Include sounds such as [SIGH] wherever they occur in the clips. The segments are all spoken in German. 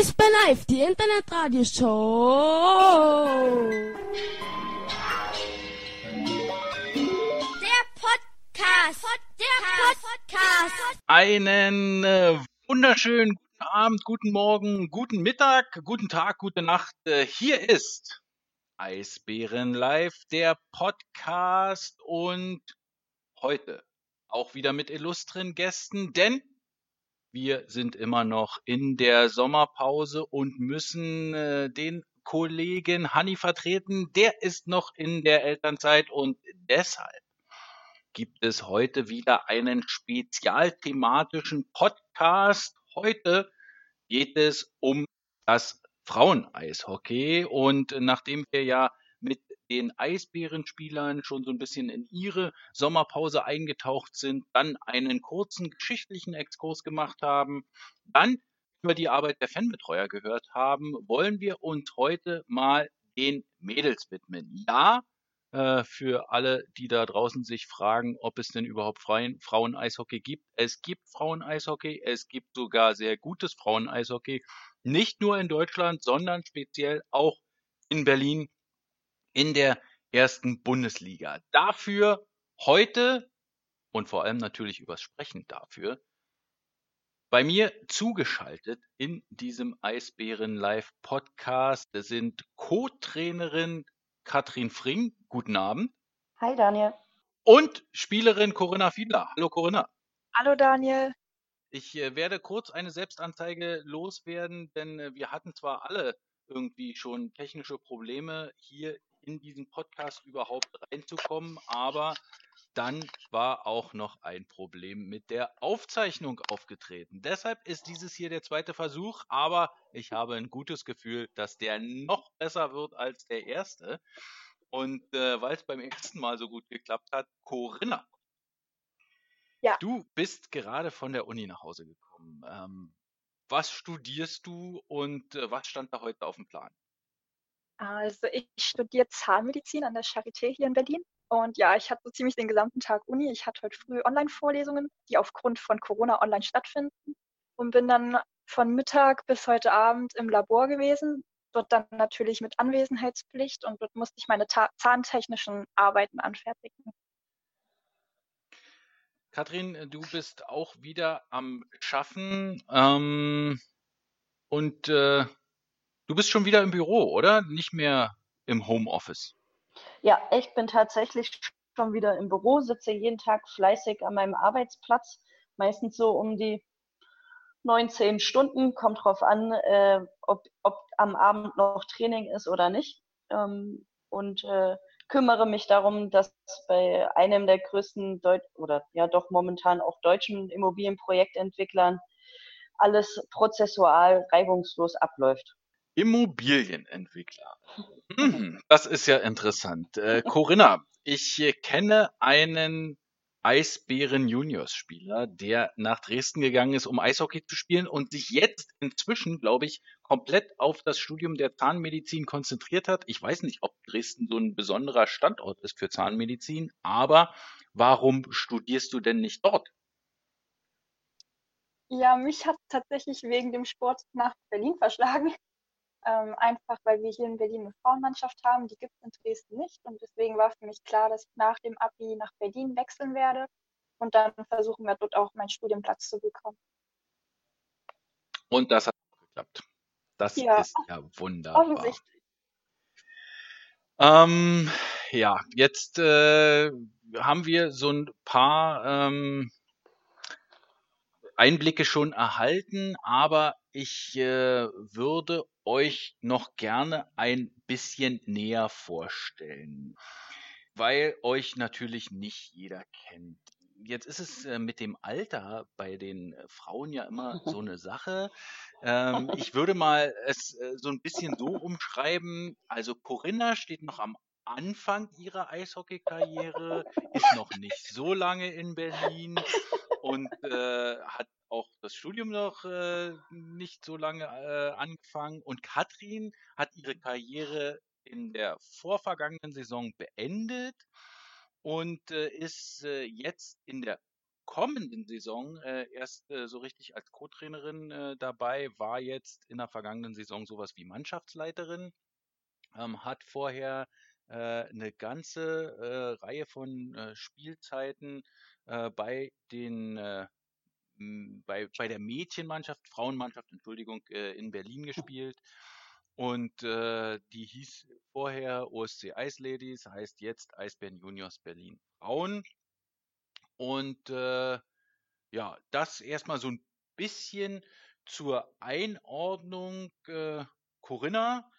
Eisbär Live, die Internetradioshow. Der Podcast. Der Podcast. Einen äh, wunderschönen guten Abend, guten Morgen, guten Mittag, guten Tag, gute Nacht. Äh, hier ist Eisbären Live, der Podcast und heute auch wieder mit illustren Gästen, denn wir sind immer noch in der Sommerpause und müssen äh, den Kollegen Hanni vertreten. Der ist noch in der Elternzeit und deshalb gibt es heute wieder einen spezialthematischen Podcast. Heute geht es um das Fraueneishockey und nachdem wir ja den Eisbärenspielern schon so ein bisschen in ihre Sommerpause eingetaucht sind, dann einen kurzen geschichtlichen Exkurs gemacht haben, dann über die Arbeit der Fanbetreuer gehört haben, wollen wir uns heute mal den Mädels widmen. Ja, äh, für alle, die da draußen sich fragen, ob es denn überhaupt Frauen-Eishockey gibt. Es gibt Frauen-Eishockey, es gibt sogar sehr gutes Frauen-Eishockey, nicht nur in Deutschland, sondern speziell auch in Berlin in der ersten Bundesliga. Dafür heute und vor allem natürlich übers Sprechen dafür bei mir zugeschaltet in diesem Eisbären Live Podcast sind Co-Trainerin Katrin Fring. Guten Abend. Hi Daniel. Und Spielerin Corinna Fiedler. Hallo Corinna. Hallo Daniel. Ich äh, werde kurz eine Selbstanzeige loswerden, denn äh, wir hatten zwar alle irgendwie schon technische Probleme hier in diesen Podcast überhaupt reinzukommen, aber dann war auch noch ein Problem mit der Aufzeichnung aufgetreten. Deshalb ist dieses hier der zweite Versuch, aber ich habe ein gutes Gefühl, dass der noch besser wird als der erste. Und äh, weil es beim ersten Mal so gut geklappt hat, Corinna. Ja. Du bist gerade von der Uni nach Hause gekommen. Ähm, was studierst du und äh, was stand da heute auf dem Plan? Also ich studiere Zahnmedizin an der Charité hier in Berlin. Und ja, ich hatte so ziemlich den gesamten Tag Uni. Ich hatte heute früh Online-Vorlesungen, die aufgrund von Corona online stattfinden. Und bin dann von Mittag bis heute Abend im Labor gewesen. Dort dann natürlich mit Anwesenheitspflicht und dort musste ich meine zahntechnischen Arbeiten anfertigen. Kathrin, du bist auch wieder am Schaffen. Ähm, und äh, Du bist schon wieder im Büro, oder? Nicht mehr im Homeoffice. Ja, ich bin tatsächlich schon wieder im Büro, sitze jeden Tag fleißig an meinem Arbeitsplatz, meistens so um die 19 Stunden, kommt drauf an, äh, ob, ob am Abend noch Training ist oder nicht. Ähm, und äh, kümmere mich darum, dass bei einem der größten Deut oder ja doch momentan auch deutschen Immobilienprojektentwicklern alles prozessual reibungslos abläuft. Immobilienentwickler. Hm, das ist ja interessant. Äh, Corinna, ich äh, kenne einen Eisbären Juniors Spieler, der nach Dresden gegangen ist, um Eishockey zu spielen und sich jetzt inzwischen, glaube ich, komplett auf das Studium der Zahnmedizin konzentriert hat. Ich weiß nicht, ob Dresden so ein besonderer Standort ist für Zahnmedizin, aber warum studierst du denn nicht dort? Ja, mich hat tatsächlich wegen dem Sport nach Berlin verschlagen. Ähm, einfach weil wir hier in Berlin eine Frauenmannschaft haben, die gibt es in Dresden nicht. Und deswegen war für mich klar, dass ich nach dem Abi nach Berlin wechseln werde. Und dann versuchen wir dort auch meinen Studienplatz zu bekommen. Und das hat auch geklappt. Das ja. ist ja wunderbar. Offensichtlich. Ähm, ja, jetzt äh, haben wir so ein paar ähm, Einblicke schon erhalten, aber ich äh, würde euch noch gerne ein bisschen näher vorstellen, weil euch natürlich nicht jeder kennt. Jetzt ist es äh, mit dem Alter bei den äh, Frauen ja immer so eine Sache. Ähm, ich würde mal es äh, so ein bisschen so umschreiben. Also Corinna steht noch am Anfang ihrer Eishockey-Karriere, ist noch nicht so lange in Berlin und äh, hat auch das Studium noch äh, nicht so lange äh, angefangen. Und Katrin hat ihre Karriere in der vorvergangenen Saison beendet und äh, ist äh, jetzt in der kommenden Saison äh, erst äh, so richtig als Co-Trainerin dabei, war jetzt in der vergangenen Saison sowas wie Mannschaftsleiterin, ähm, hat vorher eine ganze Reihe von Spielzeiten bei den bei, bei der Mädchenmannschaft, Frauenmannschaft, Entschuldigung, äh, in Berlin gespielt. Und äh, die hieß vorher OSC Ice Ladies, heißt jetzt Eisbären Juniors Berlin Frauen. Und äh, ja, das erstmal so ein bisschen zur Einordnung. Äh, Corinna,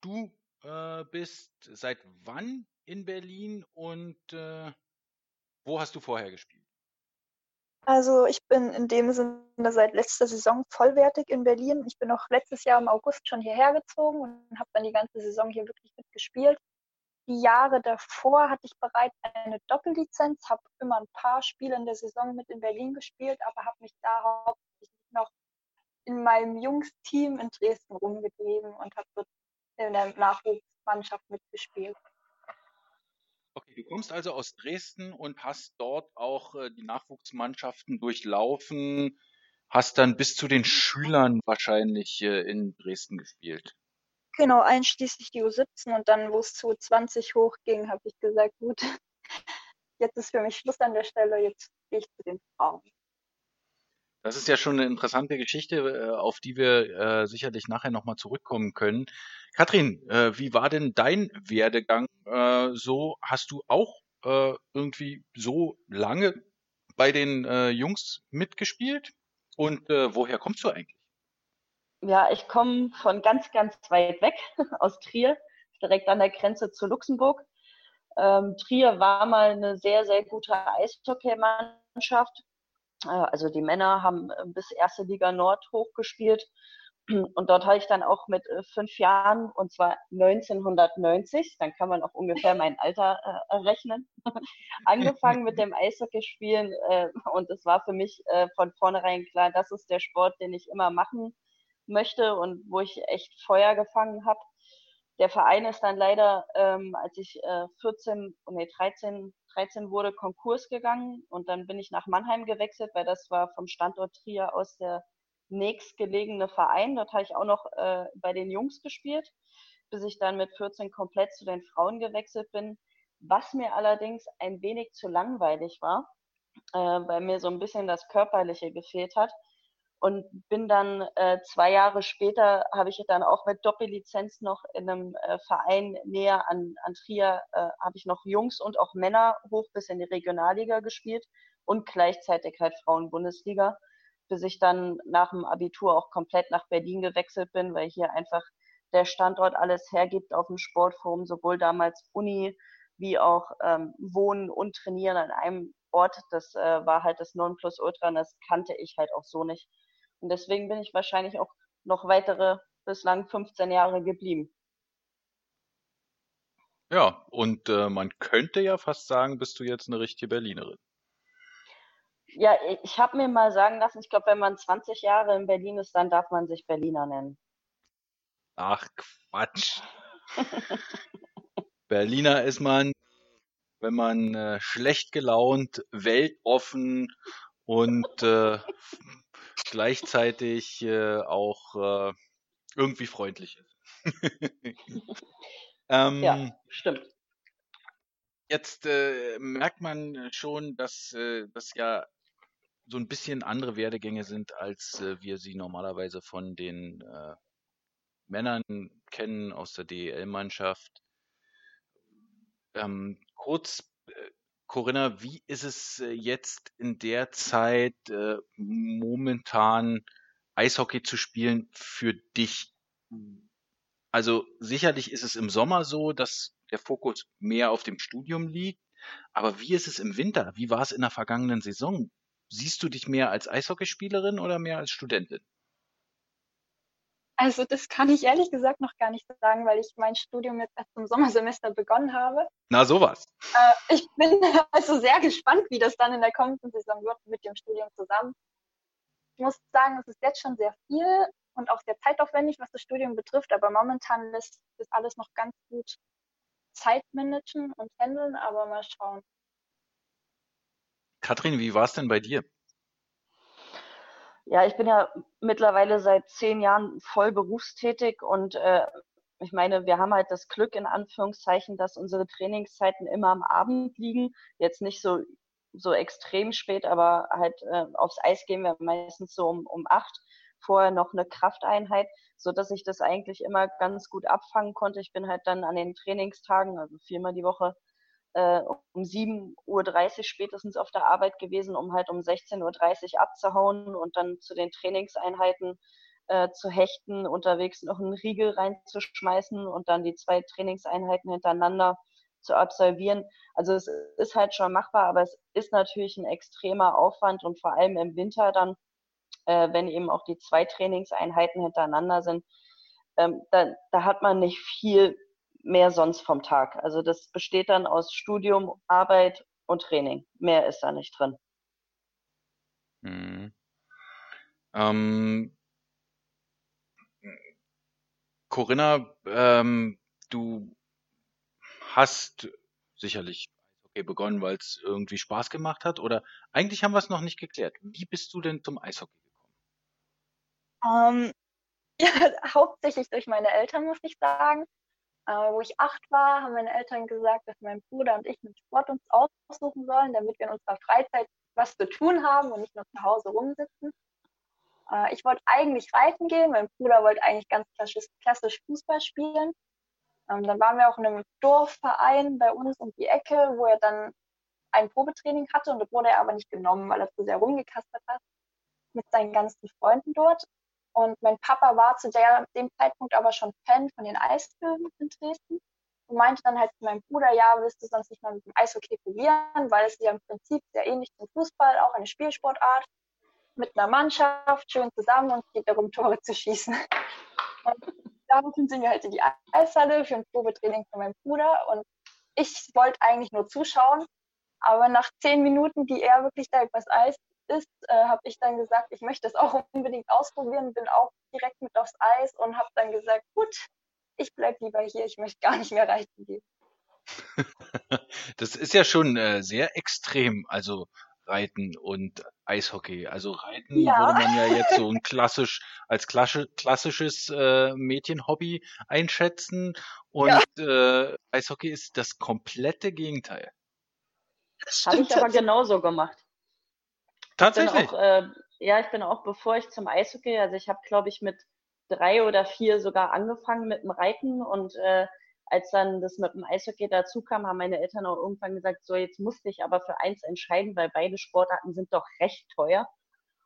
du äh, bist seit wann in Berlin und äh, wo hast du vorher gespielt? Also ich bin in dem Sinne seit letzter Saison vollwertig in Berlin. Ich bin auch letztes Jahr im August schon hierher gezogen und habe dann die ganze Saison hier wirklich mitgespielt. Die Jahre davor hatte ich bereits eine Doppellizenz, habe immer ein paar Spiele in der Saison mit in Berlin gespielt, aber habe mich da hauptsächlich noch in meinem Jungsteam in Dresden rumgetrieben und habe dort in der Nachwuchsmannschaft mitgespielt. Okay, du kommst also aus Dresden und hast dort auch äh, die Nachwuchsmannschaften durchlaufen, hast dann bis zu den Schülern wahrscheinlich äh, in Dresden gespielt. Genau, einschließlich die U17 und dann, wo es zu 20 hochging, habe ich gesagt, gut, [LAUGHS] jetzt ist für mich Schluss an der Stelle, jetzt gehe ich zu den Frauen. Das ist ja schon eine interessante Geschichte, äh, auf die wir äh, sicherlich nachher nochmal zurückkommen können. Katrin, äh, wie war denn dein Werdegang äh, so? Hast du auch äh, irgendwie so lange bei den äh, Jungs mitgespielt? Und woher kommst du eigentlich? Ja, ich komme von ganz, ganz weit weg [LAUGHS] aus Trier, direkt an der Grenze zu Luxemburg. Ähm, Trier war mal eine sehr, sehr gute Eishockeymannschaft. Äh, also die Männer haben äh, bis erste Liga Nord hochgespielt. Und dort habe ich dann auch mit äh, fünf Jahren, und zwar 1990, dann kann man auch ungefähr mein Alter äh, rechnen, [LAUGHS] angefangen mit dem Eishockeyspielen. Äh, und es war für mich äh, von vornherein klar, das ist der Sport, den ich immer machen möchte und wo ich echt Feuer gefangen habe. Der Verein ist dann leider, ähm, als ich äh, 14, nee, 13, 13 wurde, Konkurs gegangen und dann bin ich nach Mannheim gewechselt, weil das war vom Standort Trier aus der nächstgelegene Verein. Dort habe ich auch noch äh, bei den Jungs gespielt, bis ich dann mit 14 komplett zu den Frauen gewechselt bin. Was mir allerdings ein wenig zu langweilig war, äh, weil mir so ein bisschen das Körperliche gefehlt hat und bin dann äh, zwei Jahre später habe ich dann auch mit Doppellizenz noch in einem äh, Verein näher an, an Trier äh, habe ich noch Jungs und auch Männer hoch bis in die Regionalliga gespielt und gleichzeitig halt Frauen-Bundesliga, bis ich dann nach dem Abitur auch komplett nach Berlin gewechselt bin, weil hier einfach der Standort alles hergibt auf dem Sportforum, sowohl damals Uni wie auch ähm, Wohnen und Trainieren an einem Ort. Das äh, war halt das Nonplusultra und das kannte ich halt auch so nicht. Und deswegen bin ich wahrscheinlich auch noch weitere bislang 15 Jahre geblieben. Ja, und äh, man könnte ja fast sagen, bist du jetzt eine richtige Berlinerin. Ja, ich habe mir mal sagen lassen, ich glaube, wenn man 20 Jahre in Berlin ist, dann darf man sich Berliner nennen. Ach Quatsch. [LAUGHS] Berliner ist man, wenn man äh, schlecht gelaunt, weltoffen und äh, gleichzeitig äh, auch äh, irgendwie freundlich ist. [LAUGHS] ähm, ja, stimmt. Jetzt äh, merkt man schon, dass äh, das ja so ein bisschen andere Werdegänge sind, als äh, wir sie normalerweise von den äh, Männern kennen aus der DEL-Mannschaft. Ähm, kurz Corinna, wie ist es äh, jetzt in der Zeit äh, momentan Eishockey zu spielen für dich? Also sicherlich ist es im Sommer so, dass der Fokus mehr auf dem Studium liegt. Aber wie ist es im Winter? Wie war es in der vergangenen Saison? Siehst du dich mehr als Eishockeyspielerin oder mehr als Studentin? Also das kann ich ehrlich gesagt noch gar nicht sagen, weil ich mein Studium jetzt erst im Sommersemester begonnen habe. Na sowas. Äh, ich bin [LAUGHS] also sehr gespannt, wie das dann in der kommenden Saison wird mit dem Studium zusammen. Ich muss sagen, es ist jetzt schon sehr viel und auch sehr zeitaufwendig, was das Studium betrifft, aber momentan lässt das alles noch ganz gut Zeit managen und handeln, aber mal schauen. Katrin, wie war es denn bei dir? Ja, ich bin ja mittlerweile seit zehn Jahren voll berufstätig und äh, ich meine, wir haben halt das Glück in Anführungszeichen, dass unsere Trainingszeiten immer am Abend liegen. Jetzt nicht so so extrem spät, aber halt äh, aufs Eis gehen wir meistens so um, um acht. Vorher noch eine Krafteinheit, so dass ich das eigentlich immer ganz gut abfangen konnte. Ich bin halt dann an den Trainingstagen, also viermal die Woche, äh, um 7.30 Uhr spätestens auf der Arbeit gewesen, um halt um 16.30 Uhr abzuhauen und dann zu den Trainingseinheiten äh, zu hechten, unterwegs noch einen Riegel reinzuschmeißen und dann die zwei Trainingseinheiten hintereinander zu absolvieren. Also es ist halt schon machbar, aber es ist natürlich ein extremer Aufwand und vor allem im Winter dann, äh, wenn eben auch die zwei Trainingseinheiten hintereinander sind, ähm, da, da hat man nicht viel mehr sonst vom Tag. Also das besteht dann aus Studium, Arbeit und Training. Mehr ist da nicht drin. Hm. Ähm, Corinna, ähm, du hast sicherlich Eishockey begonnen, weil es irgendwie Spaß gemacht hat? Oder eigentlich haben wir es noch nicht geklärt. Wie bist du denn zum Eishockey gekommen? Um, ähm, [LAUGHS] ja, hauptsächlich durch meine Eltern, muss ich sagen. Äh, wo ich acht war, haben meine Eltern gesagt, dass mein Bruder und ich einen Sport uns aussuchen sollen, damit wir in unserer Freizeit was zu tun haben und nicht nur zu Hause rumsitzen. Äh, ich wollte eigentlich reiten gehen, mein Bruder wollte eigentlich ganz klassisch, klassisch Fußball spielen. Ähm, dann waren wir auch in einem Dorfverein bei uns um die Ecke, wo er dann ein Probetraining hatte und da wurde er aber nicht genommen, weil er zu sehr rumgekastet hat mit seinen ganzen Freunden dort. Und mein Papa war zu der, dem Zeitpunkt aber schon Fan von den Eisbögen in Dresden und meinte dann halt zu meinem Bruder, ja, willst du sonst nicht mal mit dem Eishockey probieren, weil es ist ja im Prinzip sehr ähnlich zum Fußball, auch eine Spielsportart, mit einer Mannschaft, schön zusammen und geht darum, Tore zu schießen. Und daraufhin sind wir halt in die Eishalle für ein Probetraining von meinem Bruder und ich wollte eigentlich nur zuschauen, aber nach zehn Minuten, die er wirklich da übers Eis ist, äh, habe ich dann gesagt, ich möchte das auch [LAUGHS] unbedingt ausprobieren, bin auch direkt mit aufs Eis und habe dann gesagt, gut, ich bleibe lieber hier, ich möchte gar nicht mehr reiten gehen. [LAUGHS] das ist ja schon äh, sehr extrem. Also Reiten und Eishockey. Also Reiten ja. würde man ja jetzt so [LAUGHS] ein klassisch als klassisches äh, Mädchenhobby einschätzen und ja. äh, Eishockey ist das komplette Gegenteil. Das habe ich aber genauso gemacht. Tatsächlich. Auch, äh, ja, ich bin auch, bevor ich zum Eishockey, also ich habe, glaube ich, mit drei oder vier sogar angefangen mit dem Reiten und äh, als dann das mit dem Eishockey dazu kam, haben meine Eltern auch irgendwann gesagt, so jetzt musste ich aber für eins entscheiden, weil beide Sportarten sind doch recht teuer.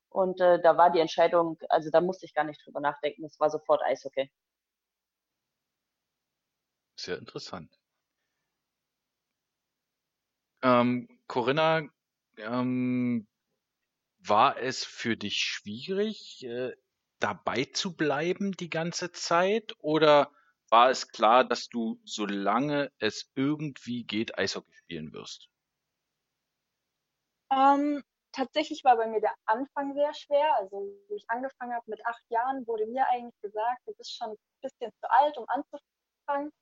Und äh, da war die Entscheidung, also da musste ich gar nicht drüber nachdenken, es war sofort Eishockey. Sehr interessant. Ähm, Corinna, ähm, war es für dich schwierig, äh, dabei zu bleiben die ganze Zeit oder war es klar, dass du, solange es irgendwie geht, Eishockey spielen wirst? Ähm, tatsächlich war bei mir der Anfang sehr schwer. Also, wo ich angefangen habe mit acht Jahren, wurde mir eigentlich gesagt, du bist schon ein bisschen zu alt, um anzufangen.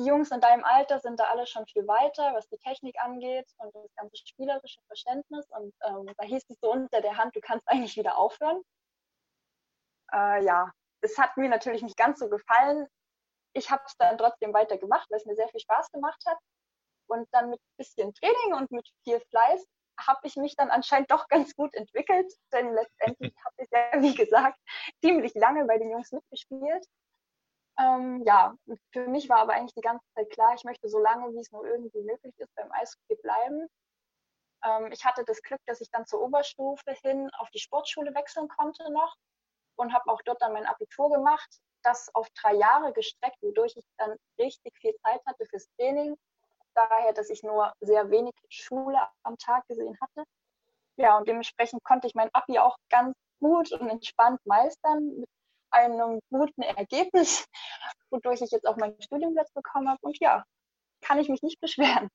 Die Jungs in deinem Alter sind da alle schon viel weiter, was die Technik angeht und das ganze spielerische Verständnis. Und ähm, da hieß es so unter der Hand, du kannst eigentlich wieder aufhören. Äh, ja, es hat mir natürlich nicht ganz so gefallen, ich habe es dann trotzdem weiter gemacht, weil es mir sehr viel Spaß gemacht hat. Und dann mit ein bisschen Training und mit viel Fleiß habe ich mich dann anscheinend doch ganz gut entwickelt, denn letztendlich [LAUGHS] habe ich ja, wie gesagt, ziemlich lange bei den Jungs mitgespielt. Ähm, ja, für mich war aber eigentlich die ganze Zeit klar, ich möchte so lange, wie es nur irgendwie möglich ist, beim Eishockey bleiben. Ähm, ich hatte das Glück, dass ich dann zur Oberstufe hin auf die Sportschule wechseln konnte noch und habe auch dort dann mein Abitur gemacht das auf drei Jahre gestreckt, wodurch ich dann richtig viel Zeit hatte fürs Training. Daher, dass ich nur sehr wenig Schule am Tag gesehen hatte. Ja, und dementsprechend konnte ich mein Abi auch ganz gut und entspannt meistern mit einem guten Ergebnis, wodurch ich jetzt auch meinen Studienplatz bekommen habe. Und ja, kann ich mich nicht beschweren.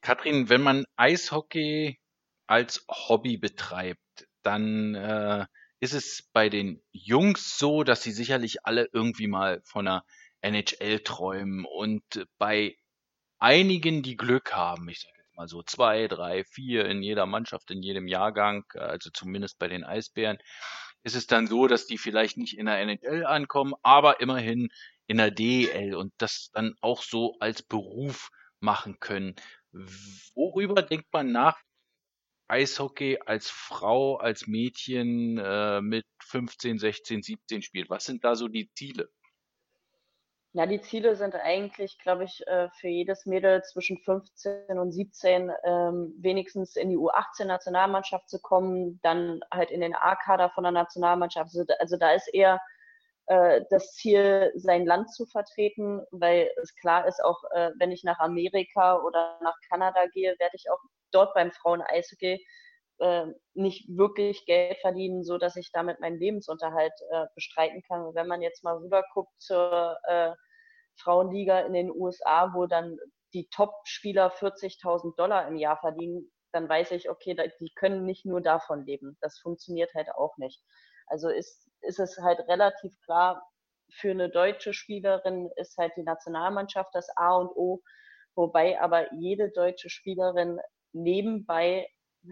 Katrin, wenn man Eishockey als Hobby betreibt, dann äh, ist es bei den Jungs so, dass sie sicherlich alle irgendwie mal von einer NHL träumen und bei einigen, die Glück haben, ich sage jetzt mal so zwei, drei, vier in jeder Mannschaft, in jedem Jahrgang, also zumindest bei den Eisbären, ist es dann so, dass die vielleicht nicht in der NHL ankommen, aber immerhin in der DEL und das dann auch so als Beruf machen können. Worüber denkt man nach, Eishockey als Frau, als Mädchen äh, mit 15, 16, 17 spielt? Was sind da so die Ziele? Ja, die Ziele sind eigentlich, glaube ich, äh, für jedes Mädel zwischen 15 und 17 ähm, wenigstens in die U18-Nationalmannschaft zu kommen, dann halt in den A-Kader von der Nationalmannschaft. Also, also da ist eher äh, das Ziel, sein Land zu vertreten, weil es klar ist, auch äh, wenn ich nach Amerika oder nach Kanada gehe, werde ich auch dort beim Frauen-Eishockey äh, nicht wirklich Geld verdienen, so dass ich damit meinen Lebensunterhalt äh, bestreiten kann. Wenn man jetzt mal rüber guckt zur äh, Frauenliga in den USA, wo dann die Top-Spieler 40.000 Dollar im Jahr verdienen, dann weiß ich, okay, die können nicht nur davon leben. Das funktioniert halt auch nicht. Also ist, ist es halt relativ klar, für eine deutsche Spielerin ist halt die Nationalmannschaft das A und O, wobei aber jede deutsche Spielerin nebenbei,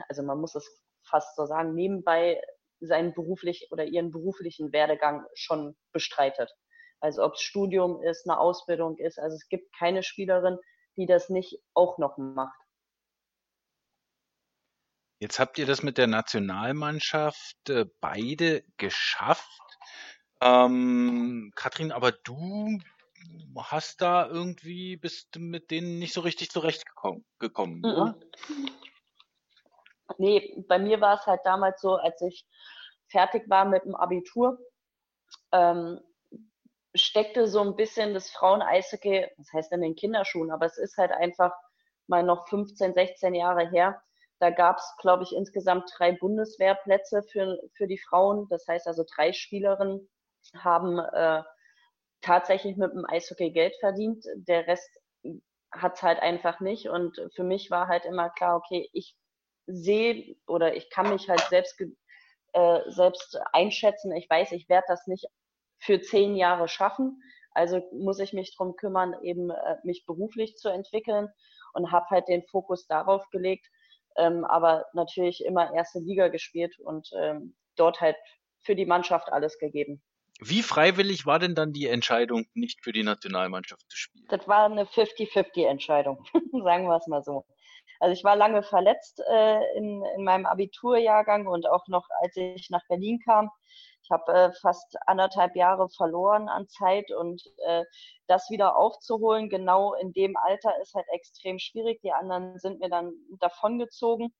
also man muss es fast so sagen, nebenbei seinen beruflich oder ihren beruflichen Werdegang schon bestreitet. Also ob es Studium ist, eine Ausbildung ist. Also es gibt keine Spielerin, die das nicht auch noch macht. Jetzt habt ihr das mit der Nationalmannschaft äh, beide geschafft. Ähm, Katrin, aber du hast da irgendwie, bist mit denen nicht so richtig zurechtgekommen, gekommen, mm -mm. Nee, bei mir war es halt damals so, als ich fertig war mit dem Abitur, ähm, steckte so ein bisschen das Frauen-Eishockey, das heißt in den Kinderschuhen, aber es ist halt einfach mal noch 15, 16 Jahre her. Da gab es, glaube ich, insgesamt drei Bundeswehrplätze für, für die Frauen. Das heißt also, drei Spielerinnen haben äh, tatsächlich mit dem Eishockey Geld verdient. Der Rest hat es halt einfach nicht. Und für mich war halt immer klar, okay, ich sehe oder ich kann mich halt selbst, äh, selbst einschätzen. Ich weiß, ich werde das nicht für zehn Jahre schaffen. Also muss ich mich drum kümmern, eben äh, mich beruflich zu entwickeln und habe halt den Fokus darauf gelegt, ähm, aber natürlich immer erste Liga gespielt und ähm, dort halt für die Mannschaft alles gegeben. Wie freiwillig war denn dann die Entscheidung, nicht für die Nationalmannschaft zu spielen? Das war eine 50-50-Entscheidung, [LAUGHS] sagen wir es mal so. Also ich war lange verletzt äh, in, in meinem Abiturjahrgang und auch noch, als ich nach Berlin kam. Ich habe äh, fast anderthalb Jahre verloren an Zeit und äh, das wieder aufzuholen, genau in dem Alter, ist halt extrem schwierig. Die anderen sind mir dann davongezogen.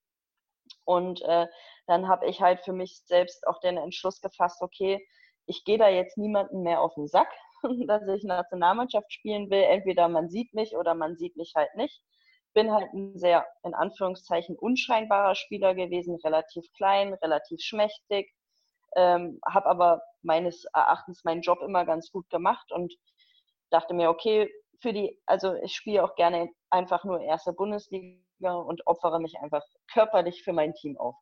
Und äh, dann habe ich halt für mich selbst auch den Entschluss gefasst, okay, ich gehe da jetzt niemanden mehr auf den Sack, [LAUGHS] dass ich Nationalmannschaft spielen will. Entweder man sieht mich oder man sieht mich halt nicht. Bin halt ein sehr, in Anführungszeichen, unscheinbarer Spieler gewesen, relativ klein, relativ schmächtig, ähm, habe aber meines Erachtens meinen Job immer ganz gut gemacht und dachte mir, okay, für die, also ich spiele auch gerne einfach nur erste Bundesliga und opfere mich einfach körperlich für mein Team auf.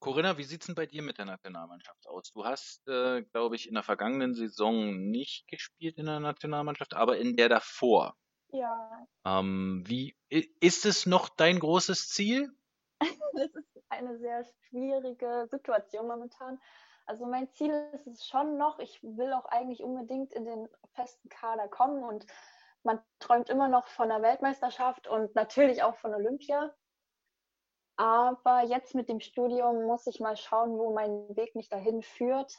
Corinna, wie sieht's denn bei dir mit der Nationalmannschaft aus? Du hast, äh, glaube ich, in der vergangenen Saison nicht gespielt in der Nationalmannschaft, aber in der davor. Ja. Ähm, wie ist es noch dein großes Ziel? [LAUGHS] das ist eine sehr schwierige Situation momentan. Also mein Ziel ist es schon noch, ich will auch eigentlich unbedingt in den festen Kader kommen und man träumt immer noch von der Weltmeisterschaft und natürlich auch von Olympia. Aber jetzt mit dem Studium muss ich mal schauen, wo mein Weg mich dahin führt.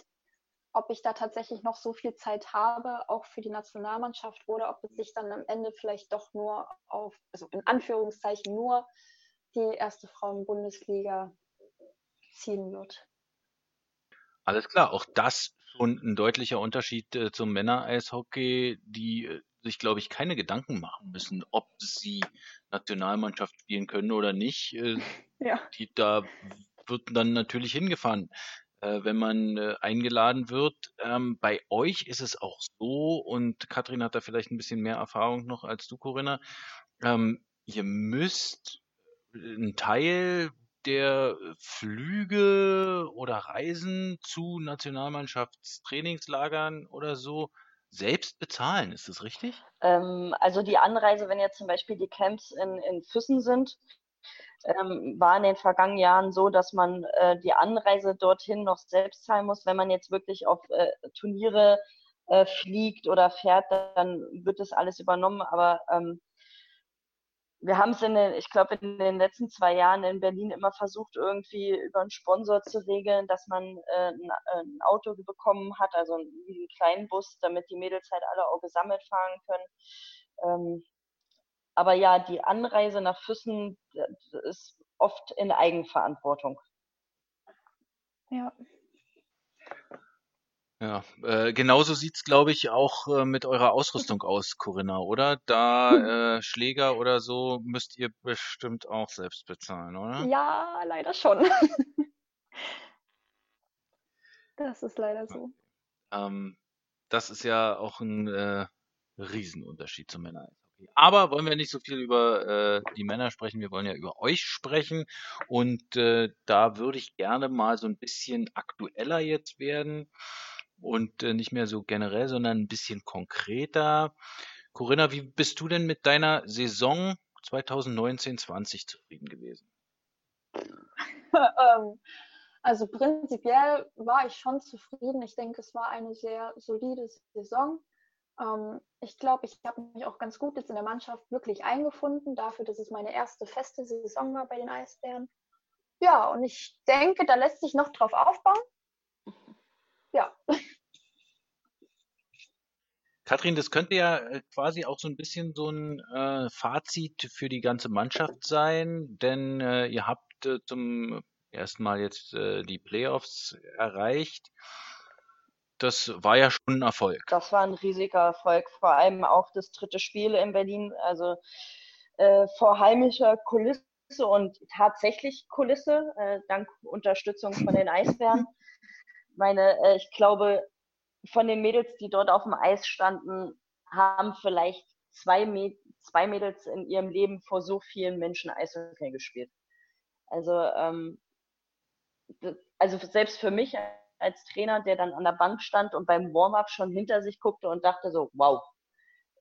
Ob ich da tatsächlich noch so viel Zeit habe, auch für die Nationalmannschaft, oder ob es sich dann am Ende vielleicht doch nur auf, also in Anführungszeichen nur die erste Frauen-Bundesliga ziehen wird. Alles klar, auch das schon ein deutlicher Unterschied äh, zum Männer-Eishockey, die äh, sich, glaube ich, keine Gedanken machen müssen, ob sie Nationalmannschaft spielen können oder nicht. Äh, [LAUGHS] ja. Die, da wird dann natürlich hingefahren, äh, wenn man äh, eingeladen wird. Ähm, bei euch ist es auch so, und Katrin hat da vielleicht ein bisschen mehr Erfahrung noch als du, Corinna. Ähm, ihr müsst einen Teil der Flüge oder Reisen zu Nationalmannschaftstrainingslagern oder so selbst bezahlen. Ist das richtig? Ähm, also die Anreise, wenn jetzt zum Beispiel die Camps in, in Füssen sind, ähm, war in den vergangenen Jahren so, dass man äh, die Anreise dorthin noch selbst zahlen muss. Wenn man jetzt wirklich auf äh, Turniere äh, fliegt oder fährt, dann wird das alles übernommen. Aber ähm, wir haben es in den, ich glaube, in den letzten zwei Jahren in Berlin immer versucht, irgendwie über einen Sponsor zu regeln, dass man äh, ein, ein, Auto bekommen hat, also einen, einen kleinen Bus, damit die Mädels halt alle auch gesammelt fahren können. Ähm, aber ja, die Anreise nach Füssen ist oft in Eigenverantwortung. Ja. Ja, äh, genauso sieht's, glaube ich, auch äh, mit eurer Ausrüstung [LAUGHS] aus, Corinna, oder? Da [LAUGHS] äh, Schläger oder so müsst ihr bestimmt auch selbst bezahlen, oder? Ja, leider schon. [LAUGHS] das ist leider so. Ähm, das ist ja auch ein äh, Riesenunterschied zu Männern. Aber wollen wir nicht so viel über äh, die Männer sprechen, wir wollen ja über euch sprechen. Und äh, da würde ich gerne mal so ein bisschen aktueller jetzt werden und äh, nicht mehr so generell, sondern ein bisschen konkreter. Corinna, wie bist du denn mit deiner Saison 2019-20 zufrieden gewesen? ähm, also prinzipiell war ich schon zufrieden. Ich denke, es war eine sehr solide Saison. Ähm, ich glaube, ich habe mich auch ganz gut jetzt in der Mannschaft wirklich eingefunden, dafür, dass es meine erste feste Saison war bei den Eisbären. Ja, und ich denke, da lässt sich noch drauf aufbauen. [LAUGHS] Ja. Kathrin, das könnte ja äh, quasi auch so ein bisschen so ein äh, Fazit für die ganze Mannschaft sein, denn äh, ihr habt äh, zum ersten Mal jetzt äh, die Playoffs erreicht das war ja schon ein Erfolg. Das war ein riesiger Erfolg, vor allem auch das dritte Spiel in Berlin, also äh, vor heimischer Kulisse und tatsächlich Kulisse, äh, dank Unterstützung von den Eisbären. Meine, äh, ich glaube, von den Mädels, die dort auf dem Eis standen, haben vielleicht zwei, Mäd zwei Mädels in ihrem Leben vor so vielen Menschen Eishockey gespielt. Also, ähm, also selbst für mich als Trainer, der dann an der Bank stand und beim Warm-up schon hinter sich guckte und dachte so, wow,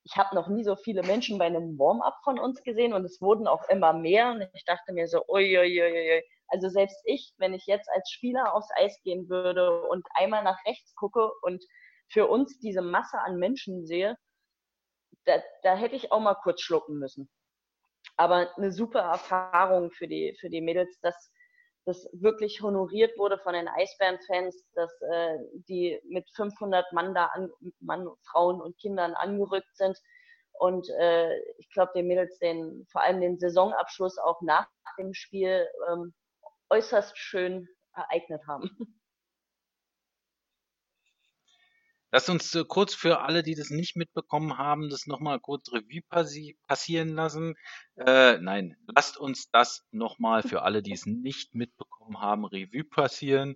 ich habe noch nie so viele Menschen bei einem Warm-up von uns gesehen und es wurden auch immer mehr und ich dachte mir so, uiuiui. Also selbst ich, wenn ich jetzt als Spieler aufs Eis gehen würde und einmal nach rechts gucke und für uns diese Masse an Menschen sehe, da, da hätte ich auch mal kurz schlucken müssen. Aber eine super Erfahrung für die, für die Mädels, dass das wirklich honoriert wurde von den Eisbären-Fans, dass äh, die mit 500 Mann da, an, Mann, Frauen und Kindern angerückt sind. Und äh, ich glaube, den Mädels den, vor allem den Saisonabschluss auch nach dem Spiel ähm, äußerst schön ereignet haben. Lass uns äh, kurz für alle, die das nicht mitbekommen haben, das nochmal kurz Revue passi passieren lassen. Äh, nein, lasst uns das nochmal für alle, die es nicht mitbekommen haben, Revue passieren.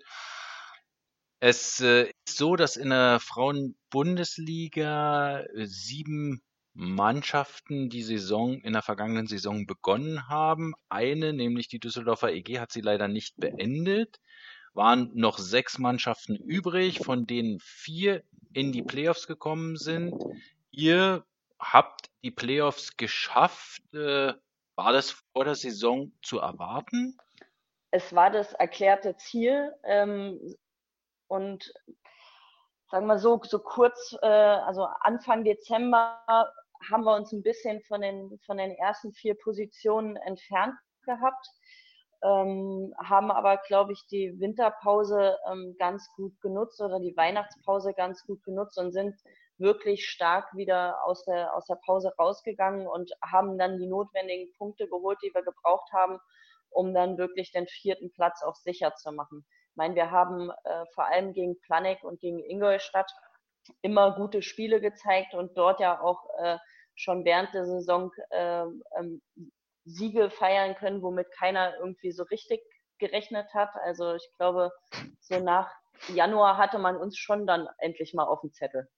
Es äh, ist so, dass in der Frauenbundesliga äh, sieben Mannschaften die Saison in der vergangenen Saison begonnen haben. Eine, nämlich die Düsseldorfer EG, hat sie leider nicht beendet waren noch sechs Mannschaften übrig, von denen vier in die Playoffs gekommen sind. Ihr habt die Playoffs geschafft. Äh, war das vor der Saison zu erwarten? Es war das erklärte Ziel. Ähm, und sagen wir so, so kurz, äh, also Anfang Dezember haben wir uns ein bisschen von den, von den ersten vier Positionen entfernt gehabt ähm, haben aber, glaube ich, die Winterpause ähm, ganz gut genutzt oder die Weihnachtspause ganz gut genutzt und sind wirklich stark wieder aus der, aus der Pause rausgegangen und haben dann die notwendigen Punkte geholt, die wir gebraucht haben, um dann wirklich den vierten Platz auch sicher zu machen. Ich meine, wir haben äh, vor allem gegen Planek und gegen Ingolstadt immer gute Spiele gezeigt und dort ja auch äh, schon während der Saison äh, ähm, Siege feiern können, womit keiner irgendwie so richtig gerechnet hat. Also ich glaube, so nach Januar hatte man uns schon dann endlich mal auf dem Zettel.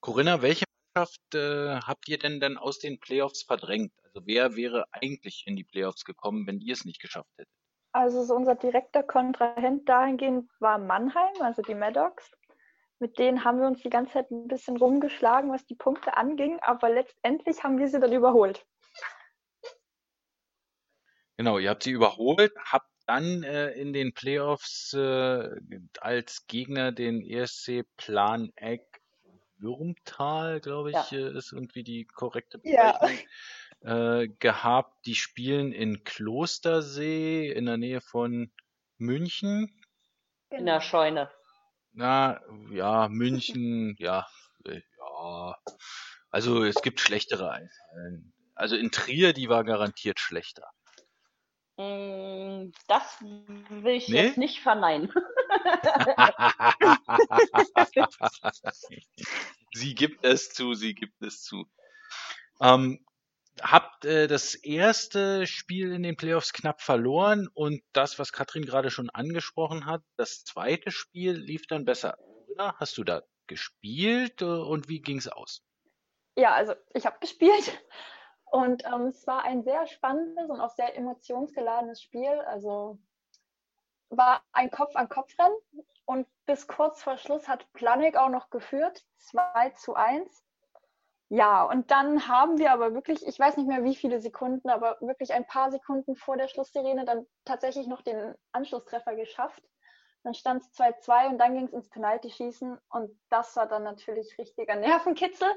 Corinna, welche Mannschaft äh, habt ihr denn dann aus den Playoffs verdrängt? Also wer wäre eigentlich in die Playoffs gekommen, wenn ihr es nicht geschafft hättet? Also so unser direkter Kontrahent dahingehend war Mannheim, also die Maddox. Mit denen haben wir uns die ganze Zeit ein bisschen rumgeschlagen, was die Punkte anging, aber letztendlich haben wir sie dann überholt. Genau, ihr habt sie überholt, habt dann äh, in den Playoffs äh, als Gegner den ESC Plan Egg Würmtal, glaube ich, ja. äh, ist irgendwie die korrekte Bezeichnung, ja. äh, gehabt. Die spielen in Klostersee in der Nähe von München. In der Scheune. Na, ja, München, [LAUGHS] ja, äh, ja. Also es gibt schlechtere. Also in Trier, die war garantiert schlechter. Mm, das will ich nee? jetzt nicht verneinen. [LAUGHS] sie gibt es zu, sie gibt es zu. Ähm, habt äh, das erste Spiel in den Playoffs knapp verloren und das, was Katrin gerade schon angesprochen hat, das zweite Spiel lief dann besser. Oder? Hast du da gespielt äh, und wie ging es aus? Ja, also ich habe gespielt [LAUGHS] und ähm, es war ein sehr spannendes und auch sehr emotionsgeladenes Spiel. Also war ein Kopf-an-Kopf-Rennen und bis kurz vor Schluss hat Planik auch noch geführt, 2 zu 1. Ja, und dann haben wir aber wirklich, ich weiß nicht mehr wie viele Sekunden, aber wirklich ein paar Sekunden vor der Schlusssirene dann tatsächlich noch den Anschlusstreffer geschafft. Dann stand es 2-2 und dann ging es ins Penalty-Schießen und das war dann natürlich richtiger Nervenkitzel.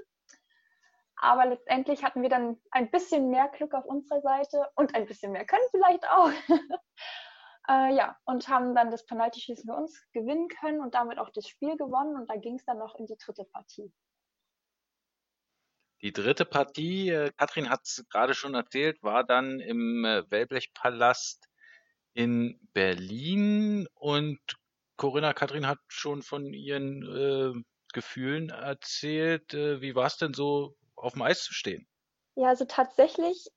Aber letztendlich hatten wir dann ein bisschen mehr Glück auf unserer Seite und ein bisschen mehr können vielleicht auch. [LAUGHS] äh, ja, und haben dann das Penaltyschießen für uns gewinnen können und damit auch das Spiel gewonnen. Und da ging es dann noch in die dritte Partie. Die dritte Partie, äh, Katrin hat es gerade schon erzählt, war dann im äh, Wellblechpalast in Berlin und Corinna Katrin hat schon von ihren äh, Gefühlen erzählt. Äh, wie war es denn so auf dem Eis zu stehen? Ja, also tatsächlich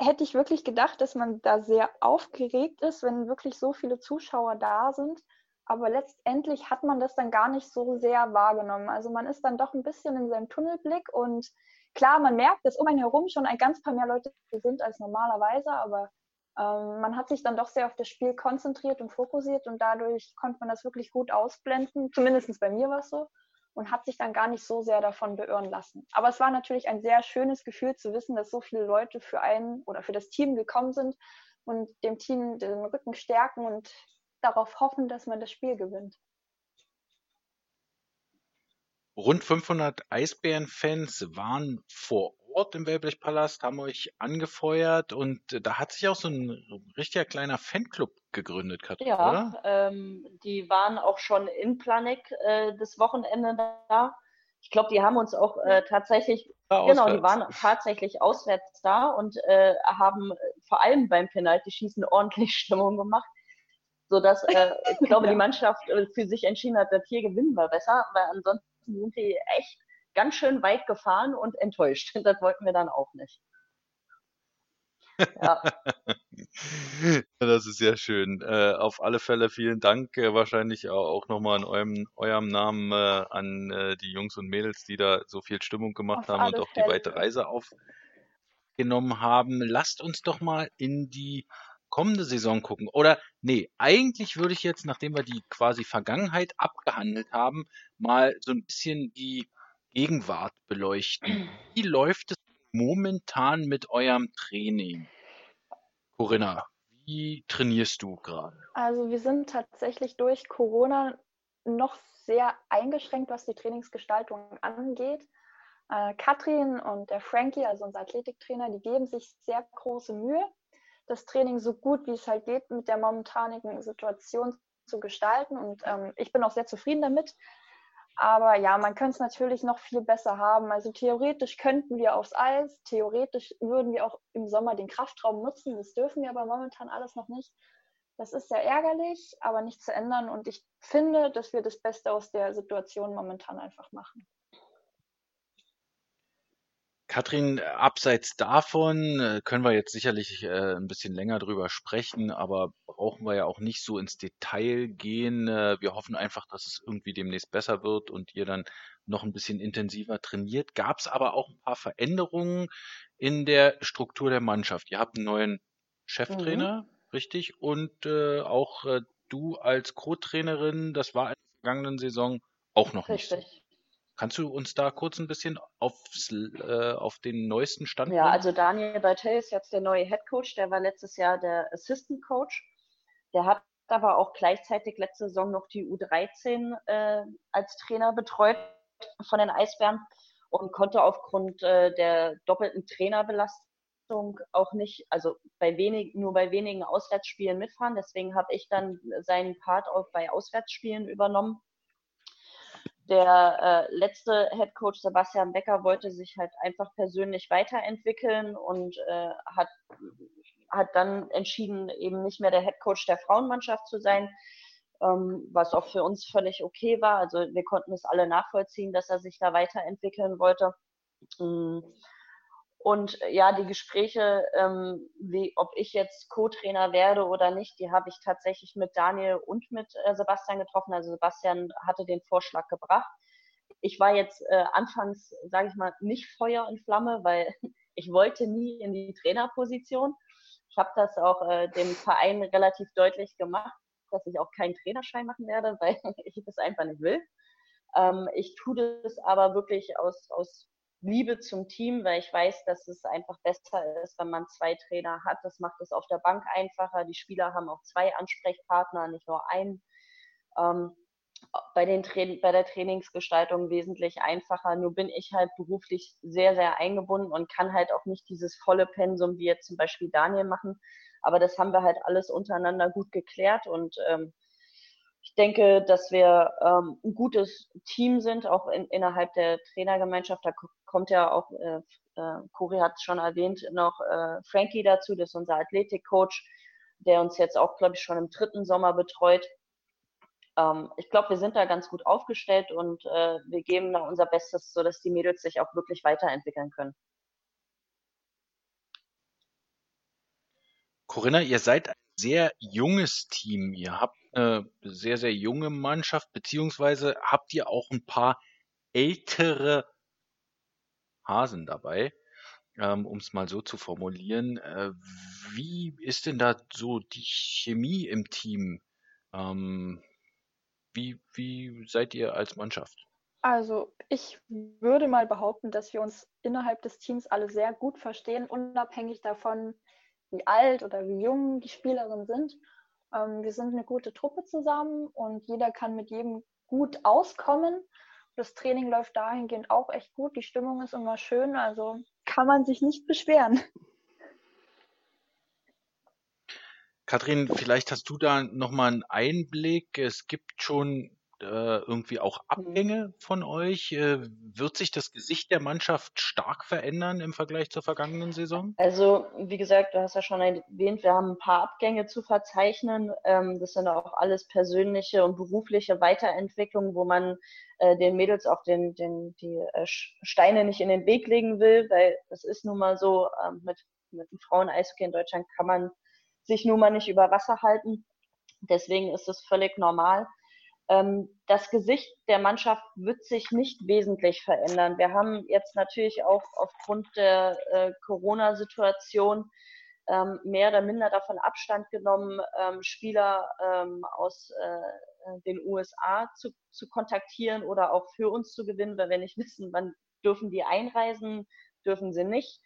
hätte ich wirklich gedacht, dass man da sehr aufgeregt ist, wenn wirklich so viele Zuschauer da sind. Aber letztendlich hat man das dann gar nicht so sehr wahrgenommen. Also man ist dann doch ein bisschen in seinem Tunnelblick und klar, man merkt, dass um einen herum schon ein ganz paar mehr Leute sind als normalerweise, aber ähm, man hat sich dann doch sehr auf das Spiel konzentriert und fokussiert und dadurch konnte man das wirklich gut ausblenden. Zumindest bei mir war es so und hat sich dann gar nicht so sehr davon beirren lassen. Aber es war natürlich ein sehr schönes Gefühl zu wissen, dass so viele Leute für einen oder für das Team gekommen sind und dem Team den Rücken stärken und darauf hoffen, dass man das Spiel gewinnt. Rund 500 Eisbären-Fans waren vor Ort im Wellblechpalast, haben euch angefeuert und da hat sich auch so ein richtiger kleiner Fanclub gegründet, Katrin, ja, oder? Ähm, die waren auch schon in Planek äh, das Wochenende da. Ich glaube, die haben uns auch äh, tatsächlich, ja, genau, die waren tatsächlich auswärts da und äh, haben vor allem beim Penalty-Schießen ordentlich [LAUGHS] Stimmung gemacht sodass äh, ich glaube, [LAUGHS] ja. die Mannschaft äh, für sich entschieden hat, das hier gewinnen wir besser, weil ansonsten sind die echt ganz schön weit gefahren und enttäuscht. [LAUGHS] Das wollten wir dann auch nicht. [LAUGHS] Ja. das ist sehr schön. Äh, auf alle Fälle vielen Dank äh, wahrscheinlich auch, nochmal in eurem, eurem Namen äh, an die Jungs und Mädels, die da so viel Stimmung gemacht auf haben und auch Fälle. die weite Reise aufgenommen haben. Lasst uns doch mal in die kommende Saison gucken. Oder nee, eigentlich würde ich jetzt, nachdem wir die quasi Vergangenheit abgehandelt haben, mal so ein bisschen die Gegenwart beleuchten. Wie läuft es momentan mit eurem Training? Corinna, wie trainierst du gerade? Also wir sind tatsächlich durch Corona noch sehr eingeschränkt, was die Trainingsgestaltung angeht. Äh, Katrin und der Frankie, also unser Athletiktrainer, die geben sich sehr große Mühe das Training so gut wie es halt geht mit der momentanigen Situation zu gestalten. Und ähm, ich bin auch sehr zufrieden damit. Aber ja, man könnte es natürlich noch viel besser haben. Also theoretisch könnten wir aufs Eis, theoretisch würden wir auch im Sommer den Kraftraum nutzen. Das dürfen wir aber momentan alles noch nicht. Das ist sehr ärgerlich, aber nicht zu ändern. Und ich finde, dass wir das Beste aus der Situation momentan einfach machen. Katrin, abseits davon äh, können wir jetzt sicherlich äh, ein bisschen länger drüber sprechen, aber brauchen wir ja auch nicht so ins Detail gehen. Äh, wir hoffen einfach, dass es irgendwie demnächst besser wird und ihr dann noch ein bisschen intensiver trainiert. Gab es aber auch ein paar Veränderungen in der Struktur der Mannschaft. Ihr habt einen neuen Cheftrainer, mhm. richtig? Und äh, auch äh, du als Co-Trainerin, das war in der vergangenen Saison auch noch nicht so. Richtig. Kannst du uns da kurz ein bisschen aufs, äh, auf den neuesten Stand Ja, also Daniel Bartel ist jetzt der neue Head Coach. Der war letztes Jahr der Assistant Coach. Der hat aber auch gleichzeitig letzte Saison noch die U13 äh, als Trainer betreut von den Eisbären und konnte aufgrund äh, der doppelten Trainerbelastung auch nicht, also bei wenig, nur bei wenigen Auswärtsspielen mitfahren. Deswegen habe ich dann seinen Part auch bei Auswärtsspielen übernommen. Der äh, letzte Head Coach Sebastian Becker wollte sich halt einfach persönlich weiterentwickeln und äh, hat, hat dann entschieden, eben nicht mehr der Head Coach der Frauenmannschaft zu sein, ähm, was auch für uns völlig okay war. Also wir konnten es alle nachvollziehen, dass er sich da weiterentwickeln wollte. Mm. Und äh, ja, die Gespräche, ähm, wie, ob ich jetzt Co-Trainer werde oder nicht, die habe ich tatsächlich mit Daniel und mit äh, Sebastian getroffen. Also Sebastian hatte den Vorschlag gebracht. Ich war jetzt äh, anfangs, sage ich mal, nicht Feuer und Flamme, weil [LAUGHS] ich wollte nie in die Trainerposition. Ich habe das auch äh, dem Verein relativ deutlich gemacht, dass ich auch keinen Trainerschein machen werde, [LAUGHS] weil ich das einfach nicht will. Ähm, ich tue das aber wirklich aus, aus Liebe zum Team, weil ich weiß, dass es einfach besser ist, wenn man zwei Trainer hat. Das macht es auf der Bank einfacher. Die Spieler haben auch zwei Ansprechpartner, nicht nur einen. Ähm, bei, den Tra bei der Trainingsgestaltung wesentlich einfacher. Nur bin ich halt beruflich sehr, sehr eingebunden und kann halt auch nicht dieses volle Pensum wie jetzt zum Beispiel Daniel machen. Aber das haben wir halt alles untereinander gut geklärt und ähm, ich denke, dass wir ähm, ein gutes Team sind, auch in, innerhalb der Trainergemeinschaft. Da kommt ja auch, äh, äh, Cori hat es schon erwähnt, noch äh, Frankie dazu, das ist unser Athletikcoach, der uns jetzt auch, glaube ich, schon im dritten Sommer betreut. Ähm, ich glaube, wir sind da ganz gut aufgestellt und äh, wir geben da unser Bestes, sodass die Mädels sich auch wirklich weiterentwickeln können. Corinna, ihr seid ein sehr junges Team. Ihr habt eine sehr, sehr junge Mannschaft, beziehungsweise habt ihr auch ein paar ältere Hasen dabei, ähm, um es mal so zu formulieren. Äh, wie ist denn da so die Chemie im Team? Wie, wie seid ihr als Mannschaft? Also ich würde mal behaupten, dass wir uns innerhalb des Teams alle sehr gut verstehen, unabhängig davon, wie alt oder wie jung die Spielerinnen sind. Ähm, wir sind eine gute Truppe zusammen und jeder kann mit jedem gut auskommen. Das Training läuft dahingehend auch echt gut. Die Stimmung ist immer schön, also kann man sich nicht beschweren. Kathrin, vielleicht hast du da nochmal einen Einblick. Es gibt schon äh, irgendwie auch Abgänge von euch? Äh, wird sich das Gesicht der Mannschaft stark verändern im Vergleich zur vergangenen Saison? Also, wie gesagt, du hast ja schon erwähnt, wir haben ein paar Abgänge zu verzeichnen. Ähm, das sind auch alles persönliche und berufliche Weiterentwicklungen, wo man äh, den Mädels auch den, den, die äh, Steine nicht in den Weg legen will, weil es ist nun mal so, ähm, mit, mit dem Frauen-Eishockey in Deutschland kann man sich nun mal nicht über Wasser halten. Deswegen ist es völlig normal. Ähm, das Gesicht der Mannschaft wird sich nicht wesentlich verändern. Wir haben jetzt natürlich auch aufgrund der äh, Corona-Situation ähm, mehr oder minder davon Abstand genommen, ähm, Spieler aus äh, den USA zu, zu kontaktieren oder auch für uns zu gewinnen, weil wir nicht [LAUGHS] wissen, wann dürfen die einreisen, dürfen sie nicht.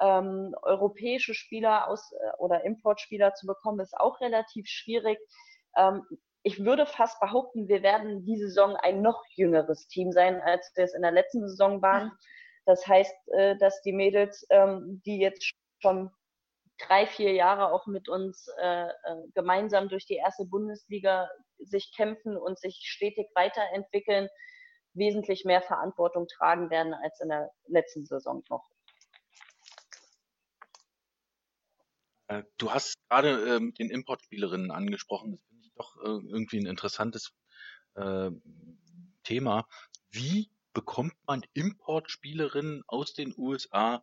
Ähm, europäische Spieler aus äh, oder Importspieler zu bekommen, ist auch relativ schwierig. Ähm, ich würde fast behaupten, wir werden diese Saison ein noch jüngeres Team sein, als wir es in der letzten Saison waren. Das heißt, äh, dass die Mädels, ähm, die jetzt schon drei, vier Jahre auch mit uns äh, äh, gemeinsam durch die erste Bundesliga sich kämpfen und sich stetig weiterentwickeln, wesentlich mehr Verantwortung tragen werden als in der letzten Saison noch. Du hast gerade ähm, den Importspielerinnen angesprochen. Das doch äh, irgendwie ein interessantes äh, Thema. Wie bekommt man Importspielerinnen aus den USA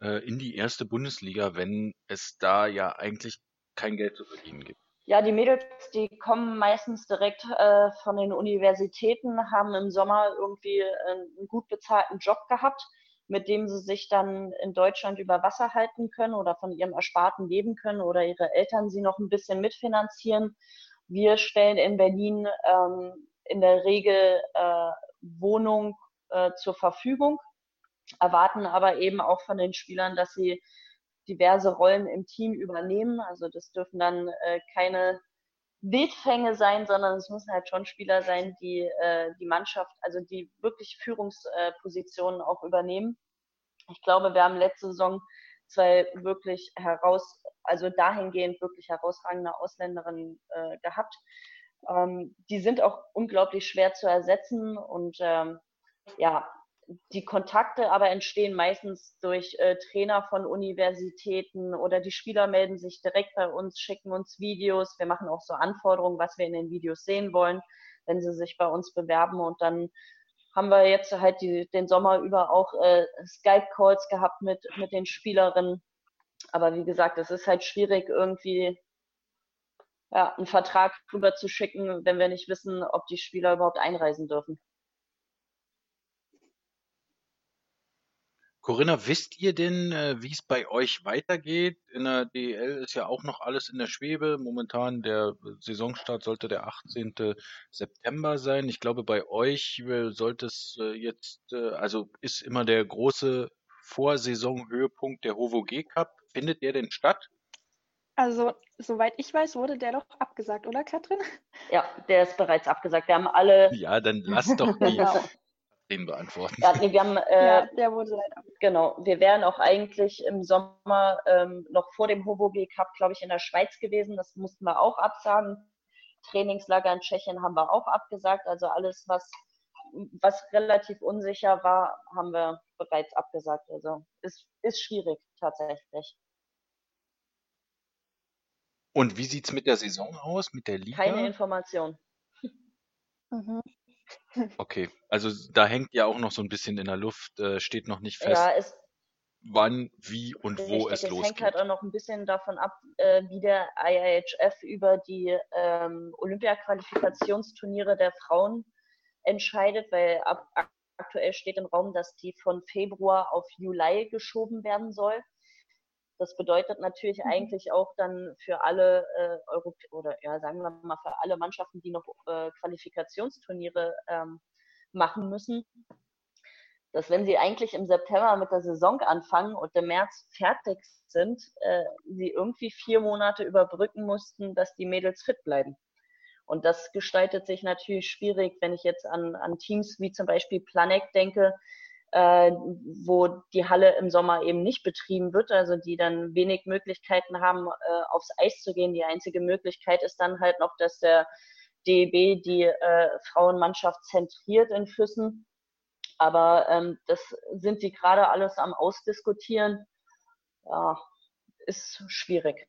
äh, in die erste Bundesliga, wenn es da ja eigentlich kein Geld zu verdienen gibt? Ja, die Mädels, die kommen meistens direkt äh, von den Universitäten, haben im Sommer irgendwie einen gut bezahlten Job gehabt, mit dem sie sich dann in Deutschland über Wasser halten können oder von ihrem Ersparten leben können oder ihre Eltern sie noch ein bisschen mitfinanzieren wir stellen in Berlin ähm, in der Regel äh, Wohnung äh, zur Verfügung, erwarten aber eben auch von den Spielern, dass sie diverse Rollen im Team übernehmen. Also das dürfen dann äh, keine Wildfänge sein, sondern es müssen halt schon Spieler sein, die äh, die Mannschaft, also die wirklich Führungspositionen auch übernehmen. Ich glaube, wir haben letzte Saison zwei wirklich heraus, also dahingehend wirklich herausragende Ausländerinnen äh, gehabt. Ähm, die sind auch unglaublich schwer zu ersetzen und ähm, ja, die Kontakte aber entstehen meistens durch äh, Trainer von Universitäten oder die Spieler melden sich direkt bei uns, schicken uns Videos. Wir machen auch so Anforderungen, was wir in den Videos sehen wollen, wenn sie sich bei uns bewerben. Und dann haben wir jetzt halt die, den Sommer über auch äh, Skype-Calls gehabt mit, mit den Spielerinnen. Aber wie gesagt, es ist halt schwierig, irgendwie ja, einen Vertrag rüber zu schicken, wenn wir nicht wissen, ob die Spieler überhaupt einreisen dürfen. Corinna, wisst ihr denn, äh, wie es bei euch weitergeht? In der DEL ist ja auch noch alles in der Schwebe. Momentan der Saisonstart sollte der 18. September sein. Ich glaube, bei euch äh, sollte es äh, jetzt, äh, also ist immer der große Vorsaisonhöhepunkt der HOVO G Cup. Findet der denn statt? Also, soweit ich weiß, wurde der doch abgesagt, oder Katrin? Ja, der ist bereits abgesagt. Wir haben alle. Ja, dann lass doch die [LAUGHS] Genau. Den beantworten. Ja, nee, wir haben, äh, Ja, der wurde leider genau, wir wären auch eigentlich im Sommer ähm, noch vor dem Hobo G Cup, glaube ich, in der Schweiz gewesen. Das mussten wir auch absagen. Trainingslager in Tschechien haben wir auch abgesagt. Also alles, was, was relativ unsicher war, haben wir bereits abgesagt. Also ist, ist schwierig tatsächlich. Und wie sieht's mit der Saison aus, mit der Liga? Keine Information. Mhm. Okay, also da hängt ja auch noch so ein bisschen in der Luft, äh, steht noch nicht fest, Ja, es, wann, wie und wo Richtig, es es hängt losgeht. halt auch noch ein bisschen davon ab, äh, wie der IIHF über die ähm, Olympia-Qualifikationsturniere der Frauen entscheidet, weil ab, ak- aktuell steht im Raum, dass die von Februar auf Juli geschoben werden soll. Das bedeutet natürlich Mhm. eigentlich auch dann für alle äh, Europä oder ja, sagen wir mal für alle Mannschaften, die noch äh, Qualifikationsturniere ähm, machen müssen, dass wenn sie eigentlich im September mit der Saison anfangen und im März fertig sind, äh, sie irgendwie vier Monate überbrücken mussten, dass die Mädels fit bleiben. Und das gestaltet sich natürlich schwierig, wenn ich jetzt an, an Teams wie zum Beispiel Planek denke, äh, wo die Halle im Sommer eben nicht betrieben wird, also die dann wenig Möglichkeiten haben, äh, aufs Eis zu gehen. Die einzige Möglichkeit ist dann halt noch, dass der DEB die äh, Frauenmannschaft zentriert in Füssen. Aber ähm, das sind die gerade alles am Ausdiskutieren. Ja, ist schwierig.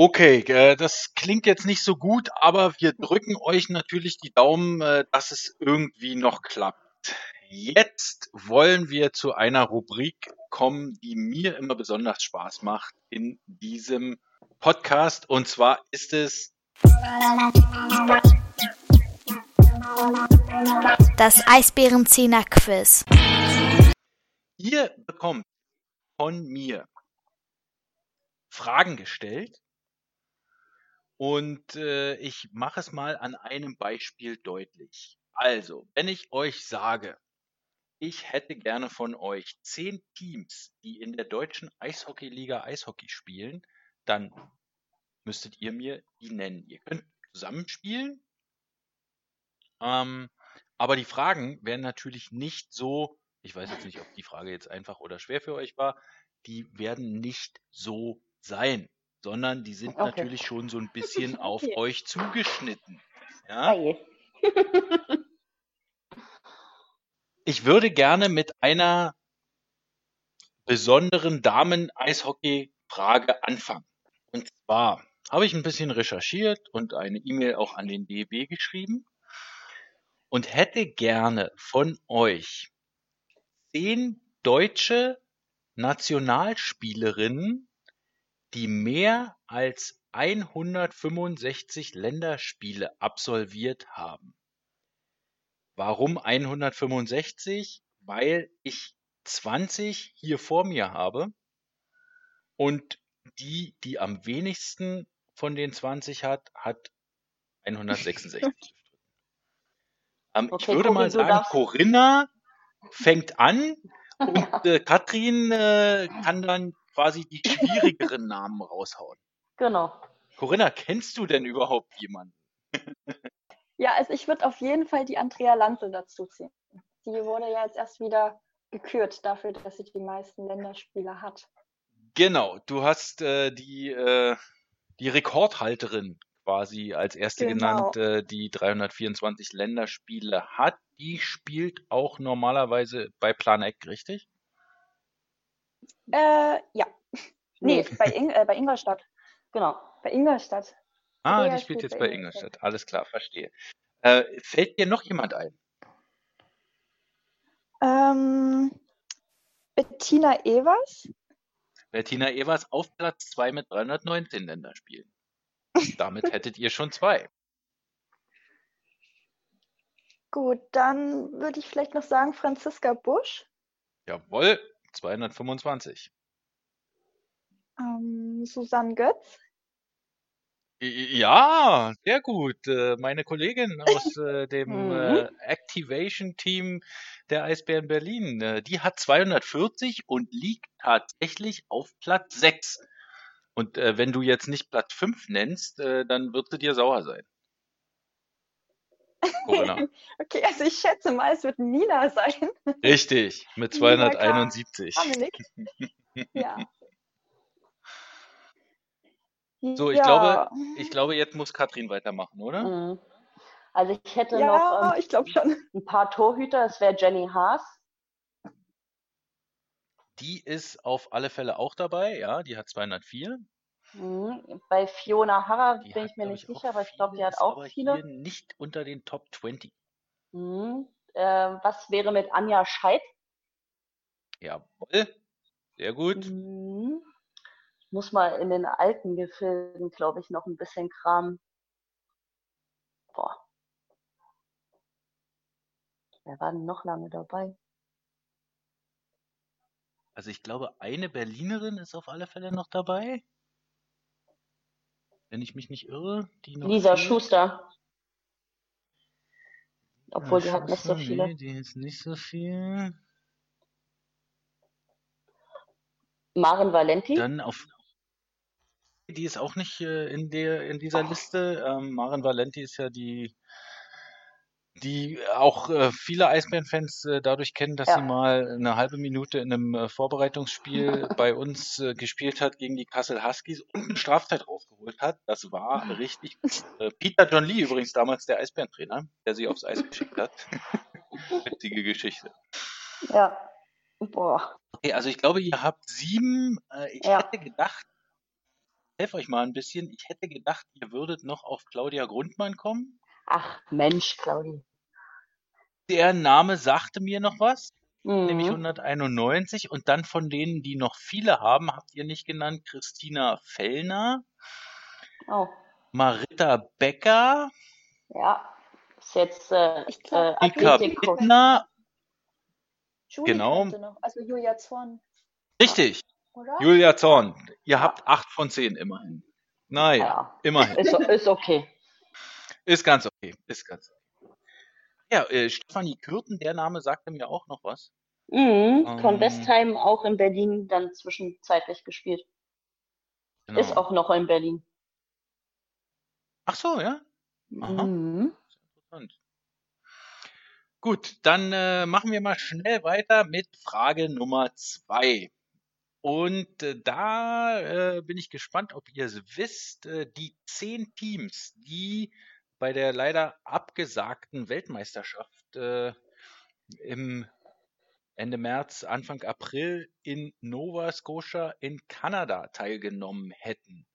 Okay, äh, das klingt jetzt nicht so gut, aber wir drücken euch natürlich die Daumen, äh, dass es irgendwie noch klappt. Jetzt wollen wir zu einer Rubrik kommen, die mir immer besonders Spaß macht in diesem Podcast. Und zwar ist es Das Eisbärenzehner Quiz. Ihr bekommt von mir Fragen gestellt und äh, ich mache es mal an einem Beispiel deutlich. Also, wenn ich euch sage, ich hätte gerne von euch zehn Teams, die in der deutschen Eishockeyliga Eishockey spielen, dann müsstet ihr mir die nennen. Ihr könnt zusammenspielen, ähm, aber die Fragen werden natürlich nicht so, ich weiß jetzt nicht, ob die Frage jetzt einfach oder schwer für euch war, die werden nicht so sein, sondern die sind Okay. natürlich schon so ein bisschen [LAUGHS] auf Okay. euch zugeschnitten. Ja? Hey. [LAUGHS] Ich würde gerne mit einer besonderen Damen-Eishockey-Frage anfangen. Und zwar habe ich ein bisschen recherchiert und eine E-Mail auch an den DEB geschrieben und hätte gerne von euch zehn deutsche Nationalspielerinnen, die mehr als 165 Länderspiele absolviert haben. Warum 165? Weil ich 20 hier vor mir habe und die, die am wenigsten von den 20 hat, hat 166 [LAUGHS] ähm, ich Okay, würde Corinne, mal sagen, darfst- Corinna fängt an [LAUGHS] und äh, Katrin äh, kann dann quasi die schwierigeren [LAUGHS] Namen raushauen. genau. Corinna, kennst du denn überhaupt jemanden? [LAUGHS] Ja, also ich würde auf jeden Fall die Andrea Lanzel dazu ziehen. Die wurde ja jetzt erst wieder gekürt dafür, dass sie die meisten Länderspiele hat. Genau, du hast äh, die, äh, die Rekordhalterin quasi als erste Genau. genannt, äh, die 324 Länderspiele hat. Die spielt auch normalerweise bei Plan Eck, richtig? Äh, ja. [LAUGHS] Nee, bei, Ing äh, bei Ingolstadt. genau. Bei Ingolstadt. Ah, Andrea die spielt spielt jetzt bei bei Ingolstadt. Ingolstadt. Alles klar, verstehe. Äh, fällt dir noch jemand ein? Ähm, Bettina Evers. Bettina Evers auf Platz 2 mit 319 Länderspielen. Damit [LAUGHS] hättet ihr schon zwei. Gut, dann würde ich vielleicht noch sagen Franziska Busch. Jawohl, 225. Ähm, Susanne Götz. Ja, sehr gut. Äh, Meine Kollegin aus äh, [LAUGHS] dem Mhm. äh, Activation-Team der Eisbären Berlin, die hat 240 und liegt tatsächlich auf Platz 6. Und wenn du jetzt nicht Platz 5 nennst, dann wird sie dir sauer sein. Corinna. [LAUGHS] Okay, also ich schätze mal, es wird Nina sein. Richtig, mit Nina K. 271. Dominik. [LAUGHS] Ja. So, ich ja. glaube, Ich glaube, jetzt muss Katrin weitermachen, oder? Mhm. Also ich hätte ja, noch ähm, ich glaube schon. ein paar Torhüter. Es wäre Jenny Haas. Die ist auf alle Fälle auch dabei, ja, die hat 204. Mhm. Bei Fiona Harrer Die bin hat, ich mir nicht sicher, aber ich glaube, die hat auch aber viele. hier nicht unter den Top 20. Mhm. Äh, was wäre mit Anja Scheid? Jawohl, sehr gut. Mhm. Ich muss mal in den alten Gefilden, glaube ich, noch ein bisschen kramen. Boah. Wer war denn noch lange dabei? Also ich glaube, eine Berlinerin ist auf alle Fälle noch dabei. Wenn ich mich nicht irre, die noch Lisa fehlt. Schuster. Obwohl, Ja, die hat nicht so Schuster, viele. Nee, die ist nicht so viel. Maren Valenti. Dann auf die ist auch nicht äh, in der in dieser Liste. Ähm, Maren Valenti ist ja die die auch äh, viele Eisbären-Fans äh, dadurch kennen, dass Ja. sie mal eine halbe Minute in einem äh, Vorbereitungsspiel [LAUGHS] bei uns äh, gespielt hat gegen die Kassel Huskies und eine Strafzeit rausgeholt hat. Das war richtig. Äh, Peter John Lee übrigens damals der Eisbärentrainer, der sie aufs Eis geschickt hat. [LAUGHS] Witzige Geschichte. Ja. Boah. Okay, also ich glaube, ihr habt sieben. Äh, ich Ja. hätte gedacht, helfe euch mal ein bisschen. Ich hätte gedacht, ihr würdet noch auf Claudia Grundmann kommen. Ach, Mensch, Claudi. Der Name sagte mir noch was, nämlich Mhm. 191. Und dann von denen, die noch viele haben, habt ihr nicht genannt, Christina Fellner, Oh, Marita Becker, ja. Ist jetzt äh, äh, Ika Athletikcoach. Bittner. Julie Genau. Also Julia Zorn, Richtig, oder? Julia Zorn. Ihr habt acht von zehn immerhin. Naja, Ja, immerhin. ist, ist okay. Ist ganz okay. Ist ganz okay. Ja, äh, Stefanie Kürten, der Name sagte mir auch noch was. Mhm. Von Ähm. Westheim auch in Berlin dann zwischenzeitlich gespielt. Genau. Ist auch noch in Berlin. Ach so, ja. Aha. Mhm. Interessant. Gut, dann äh, machen wir mal schnell weiter mit Frage Nummer zwei. Und äh, da äh, bin ich gespannt, ob ihr es wisst. Äh, die zehn Teams, die bei der leider abgesagten Weltmeisterschaft äh, im Ende März, Anfang April in Nova Scotia in Kanada teilgenommen hätten.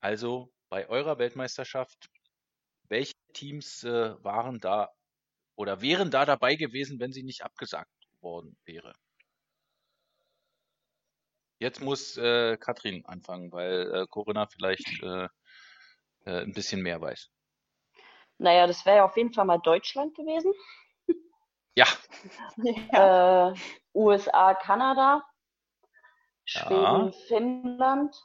Also bei eurer Weltmeisterschaft, welche Teams äh, waren da oder wären da dabei gewesen, wenn sie nicht abgesagt worden wäre? Jetzt muss äh, Katrin anfangen, weil äh, Corinna vielleicht äh, äh, ein bisschen mehr weiß. Naja, das wäre ja auf jeden Fall mal Deutschland gewesen. [LAUGHS] Ja, Ja. [LAUGHS] Äh, USA, Kanada, Schweden, Ja. Finnland.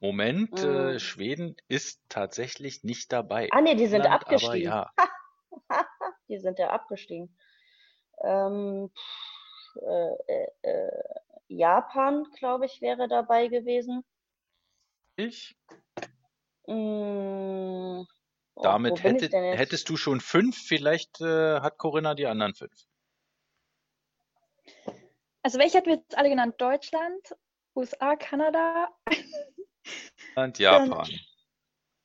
Moment, äh, Mm. Schweden ist tatsächlich nicht dabei. Ah, nee, die sind aber abgestiegen. ja. [LAUGHS] Die sind ja abgestiegen. Ähm, pff, äh, äh, äh, Japan, glaube ich, wäre dabei gewesen. Ich? Mm, oh, Damit wo bin ich hättet, denn jetzt? hättest du schon fünf, vielleicht äh, hat Corinna die anderen fünf. Also welche hatten wir jetzt alle genannt? Deutschland, USA, Kanada, [LAUGHS] Und Japan.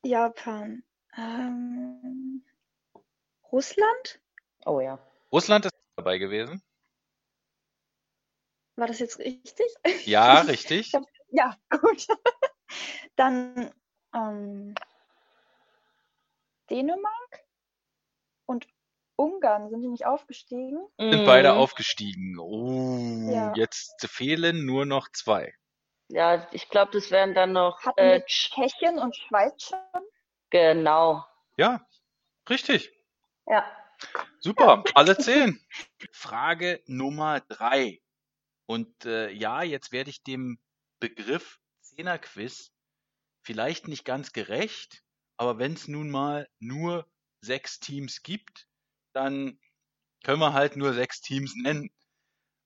Japan, ähm, Russland? Oh ja. Russland ist dabei gewesen. War das jetzt richtig? Ja, [LAUGHS] richtig. Hab- Ja, gut. [LAUGHS] Dann ähm, Dänemark und Ungarn sind die nicht aufgestiegen? Sind beide Mm, aufgestiegen. Oh, Ja. jetzt fehlen nur noch zwei. Ja, ich glaube, das wären dann noch Hatten äh, Tschechien und Schweiz schon? genau. Ja, richtig. Ja. Super, alle zehn. [LAUGHS] Frage Nummer drei. Und äh, ja, jetzt werde ich dem Begriff Zehnerquiz vielleicht nicht ganz gerecht, aber wenn es nun mal nur sechs Teams gibt, dann können wir halt nur sechs Teams nennen.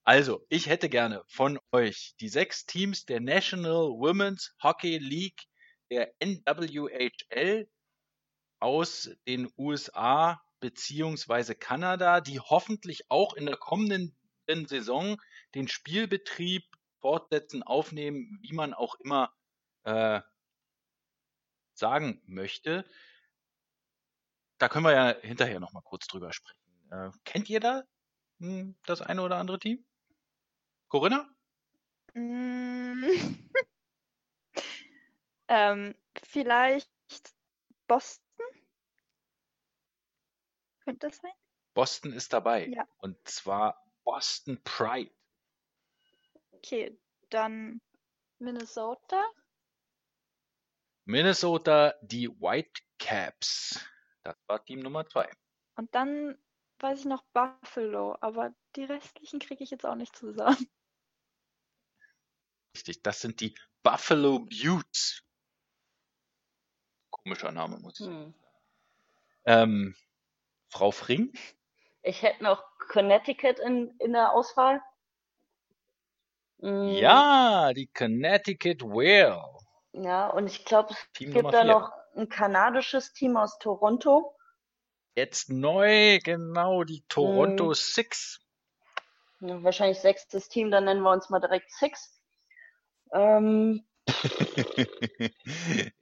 Also, ich hätte gerne von euch die sechs Teams der National Women's Hockey League, der NWHL, aus den USA beziehungsweise Kanada, die hoffentlich auch in der kommenden Saison den Spielbetrieb fortsetzen, aufnehmen, wie man auch immer äh, sagen möchte. Da können wir ja hinterher noch mal kurz drüber sprechen. Äh, kennt ihr da hm, das eine oder andere Team? Corinna? Mm. [LAUGHS] ähm, vielleicht Boston? Könnte das sein? Boston ist dabei. Ja. Und zwar Boston Pride. Okay, dann Minnesota. Minnesota, die Whitecaps. Das war Team Nummer zwei. Und dann weiß ich noch Buffalo, aber die restlichen kriege ich jetzt auch nicht zusammen. Richtig, das sind die Buffalo Buttes. Komischer Name, muss ich sagen. Hm. Ähm, Frau Fring? Ich hätte noch Connecticut in, in der Auswahl. Mm, Ja, die Connecticut Whale. Ja, und ich glaube, es Team gibt da noch ein kanadisches Team aus Toronto. Jetzt neu, genau, die Toronto Mhm. Six. Ja, wahrscheinlich sechstes Team, dann nennen wir uns mal direkt Six. Ähm, [LAUGHS]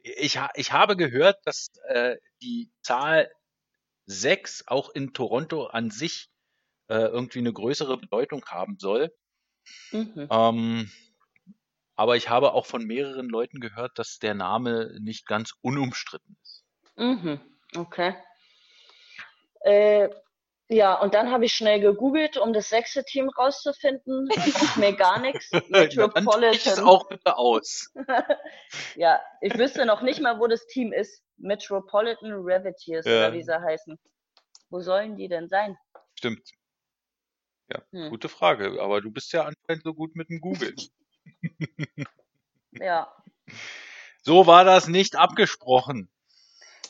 ich, ha ich habe gehört, dass äh, die Zahl 6 auch in Toronto an sich äh, irgendwie eine größere Bedeutung haben soll. mhm. Ähm, aber ich habe auch von mehreren Leuten gehört, dass der Name nicht ganz unumstritten ist. Mhm. Okay. Äh, ja, und dann habe ich schnell gegoogelt, um das sechste Team rauszufinden. [LAUGHS] Mir gar nichts. [LAUGHS] Es Metropolitan. auch bitte aus. [LAUGHS] Ja, ich wüsste noch nicht mal, wo das Team ist. Metropolitan Reveteers Ja. oder wie sie heißen. Wo sollen die denn sein? Stimmt. Ja, Hm. gute Frage. Aber du bist ja anscheinend so gut mit dem Google. [LAUGHS] Ja. So war das nicht abgesprochen.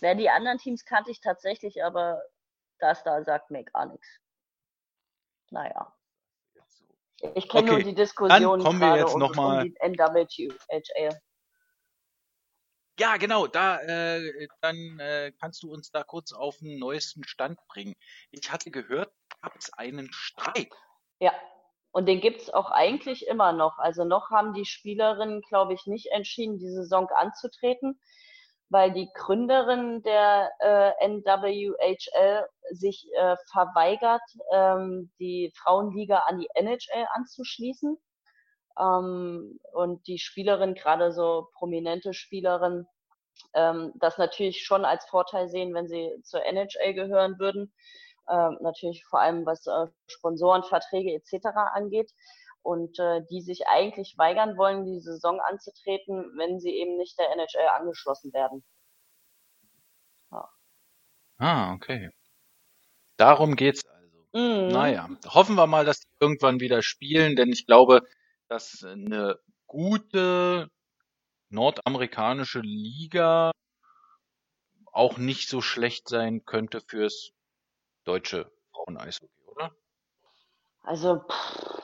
Ja, die anderen Teams kannte ich tatsächlich, aber das da sagt mir gar nichts. Naja. Ich kenne nur Okay, die Diskussion kommen wir jetzt um, noch mal- um die NWHL. Ja, genau, da äh, dann äh, kannst du uns da kurz auf den neuesten Stand bringen. Ich hatte gehört, gab es einen Streit. Ja, und den gibt's auch eigentlich immer noch. Also noch haben die Spielerinnen, glaube ich, nicht entschieden, die Saison anzutreten, weil die Gründerin der äh, NWHL sich äh, verweigert, ähm, die Frauenliga an die NHL anzuschließen. Ähm, und die Spielerin, gerade so prominente Spielerin, ähm, das natürlich schon als Vorteil sehen, wenn sie zur NHL gehören würden. Ähm, natürlich vor allem was äh, Sponsorenverträge etc. angeht. Und äh, die sich eigentlich weigern wollen, die Saison anzutreten, wenn sie eben nicht der NHL angeschlossen werden. Ah, okay. Darum geht's also. Mhm. Naja, hoffen wir mal, dass die irgendwann wieder spielen, denn ich glaube, dass eine gute nordamerikanische Liga auch nicht so schlecht sein könnte fürs deutsche Frauen-Eishockey, oder? Also, pff,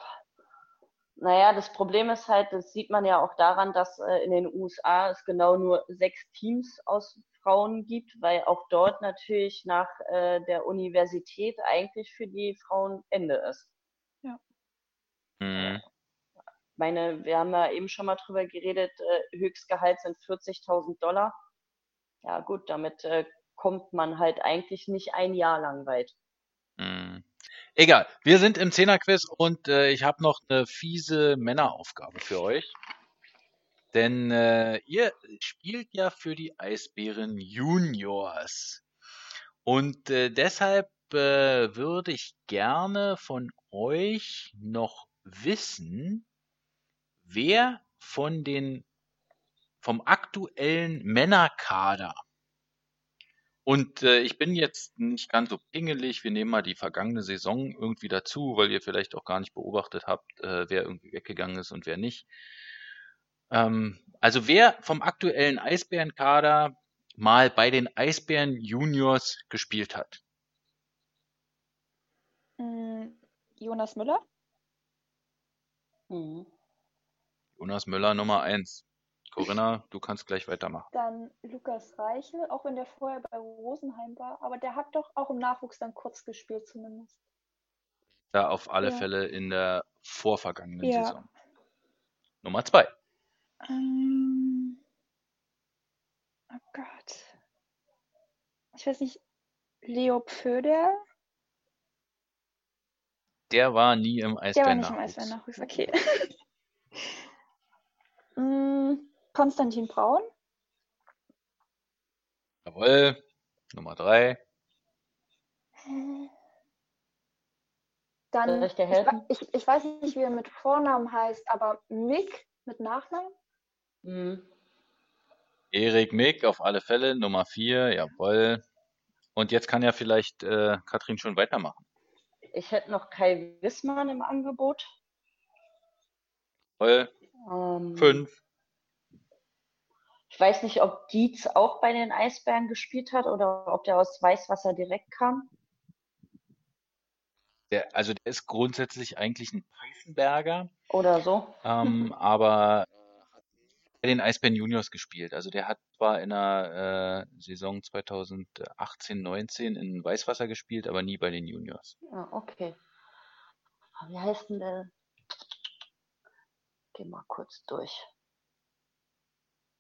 naja, das Problem ist halt, das sieht man ja auch daran, dass äh, in den USA es genau nur sechs Teams aus Frauen gibt, weil auch dort natürlich nach äh, der Universität eigentlich für die Frauen Ende ist. Ja. Mhm. Meine, wir haben ja eben schon mal drüber geredet, äh, Höchstgehalt sind 40.000 Dollar. Ja gut, damit äh, kommt man halt eigentlich nicht ein Jahr lang weit. Mhm. Egal, wir sind im Zehnerquiz und äh, ich habe noch eine fiese Männeraufgabe für euch. Denn äh, ihr spielt ja für die Eisbären Juniors. Und äh, deshalb äh, würde ich gerne von euch noch wissen, wer von den vom aktuellen Männerkader und äh, ich bin jetzt nicht ganz so pingelig. Wir nehmen mal die vergangene Saison irgendwie dazu, weil ihr vielleicht auch gar nicht beobachtet habt, äh, wer irgendwie weggegangen ist und wer nicht. Ähm, also wer vom aktuellen Eisbärenkader mal bei den Eisbären Juniors gespielt hat. Mm, Jonas Müller? Mhm. Jonas Müller Nummer eins. Corinna, du kannst gleich weitermachen. Dann Lukas Reichel, auch wenn der vorher bei Rosenheim war, aber der hat doch auch im Nachwuchs dann kurz gespielt zumindest. Da auf alle Ja. Fälle in der vorvergangenen Ja. Saison. Nummer zwei. Ähm, oh Gott. Ich weiß nicht, Leo Pföder? Der war nie im Der war Eisbären nicht im Eisbären-Nachwuchs, okay. [LAUGHS] Mm, Konstantin Braun? Jawohl. Nummer drei. Dann, ich ich, ich weiß nicht, wie er mit Vornamen heißt, aber Mick mit Nachnamen? Mhm. Erik Mick auf alle Fälle, Nummer vier, jawohl. Und jetzt kann ja vielleicht äh, Katrin schon weitermachen. Ich hätte noch Kai Wissmann im Angebot. Jawohl, Ähm, fünf. Ich weiß nicht, ob Dietz auch bei den Eisbären gespielt hat oder ob der aus Weißwasser direkt kam. Der, also der ist grundsätzlich eigentlich ein Pfeifenberger, Oder so. ähm, [LAUGHS] aber hat bei den Eisbären Juniors gespielt. Also der hat zwar in der äh, Saison 2018, 19 in Weißwasser gespielt, aber nie bei den Juniors. Ja, okay. Ah, Wie heißt denn der? Geh mal kurz durch.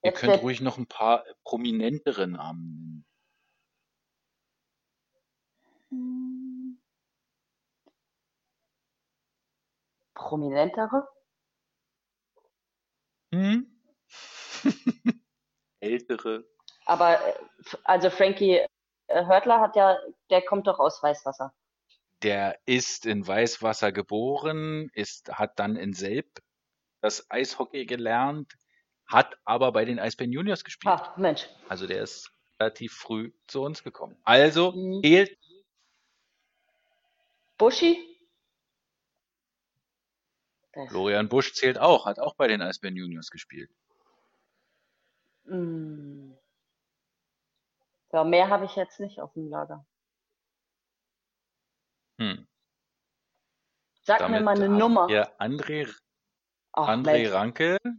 Ihr könnt ruhig noch ein paar prominentere Namen nennen. Hm, Prominentere? Hm? [LAUGHS] Ältere. Aber äh, also Frankie äh, Hörtler hat ja, der kommt doch aus Weißwasser. Der ist in Weißwasser geboren, ist, hat dann in Selb das Eishockey gelernt, hat aber bei den Eisbären Juniors gespielt. Ah, Mensch. Also der ist relativ früh zu uns gekommen. Also Mhm. fehlt Buschi? Florian Busch zählt auch, hat auch bei den Eisbären Juniors gespielt. Mm. Ja, mehr habe ich jetzt nicht auf dem Lager. Hm. Sag mir Damit mal eine Nummer. ihr André, Ach, André. Ranke, Ja.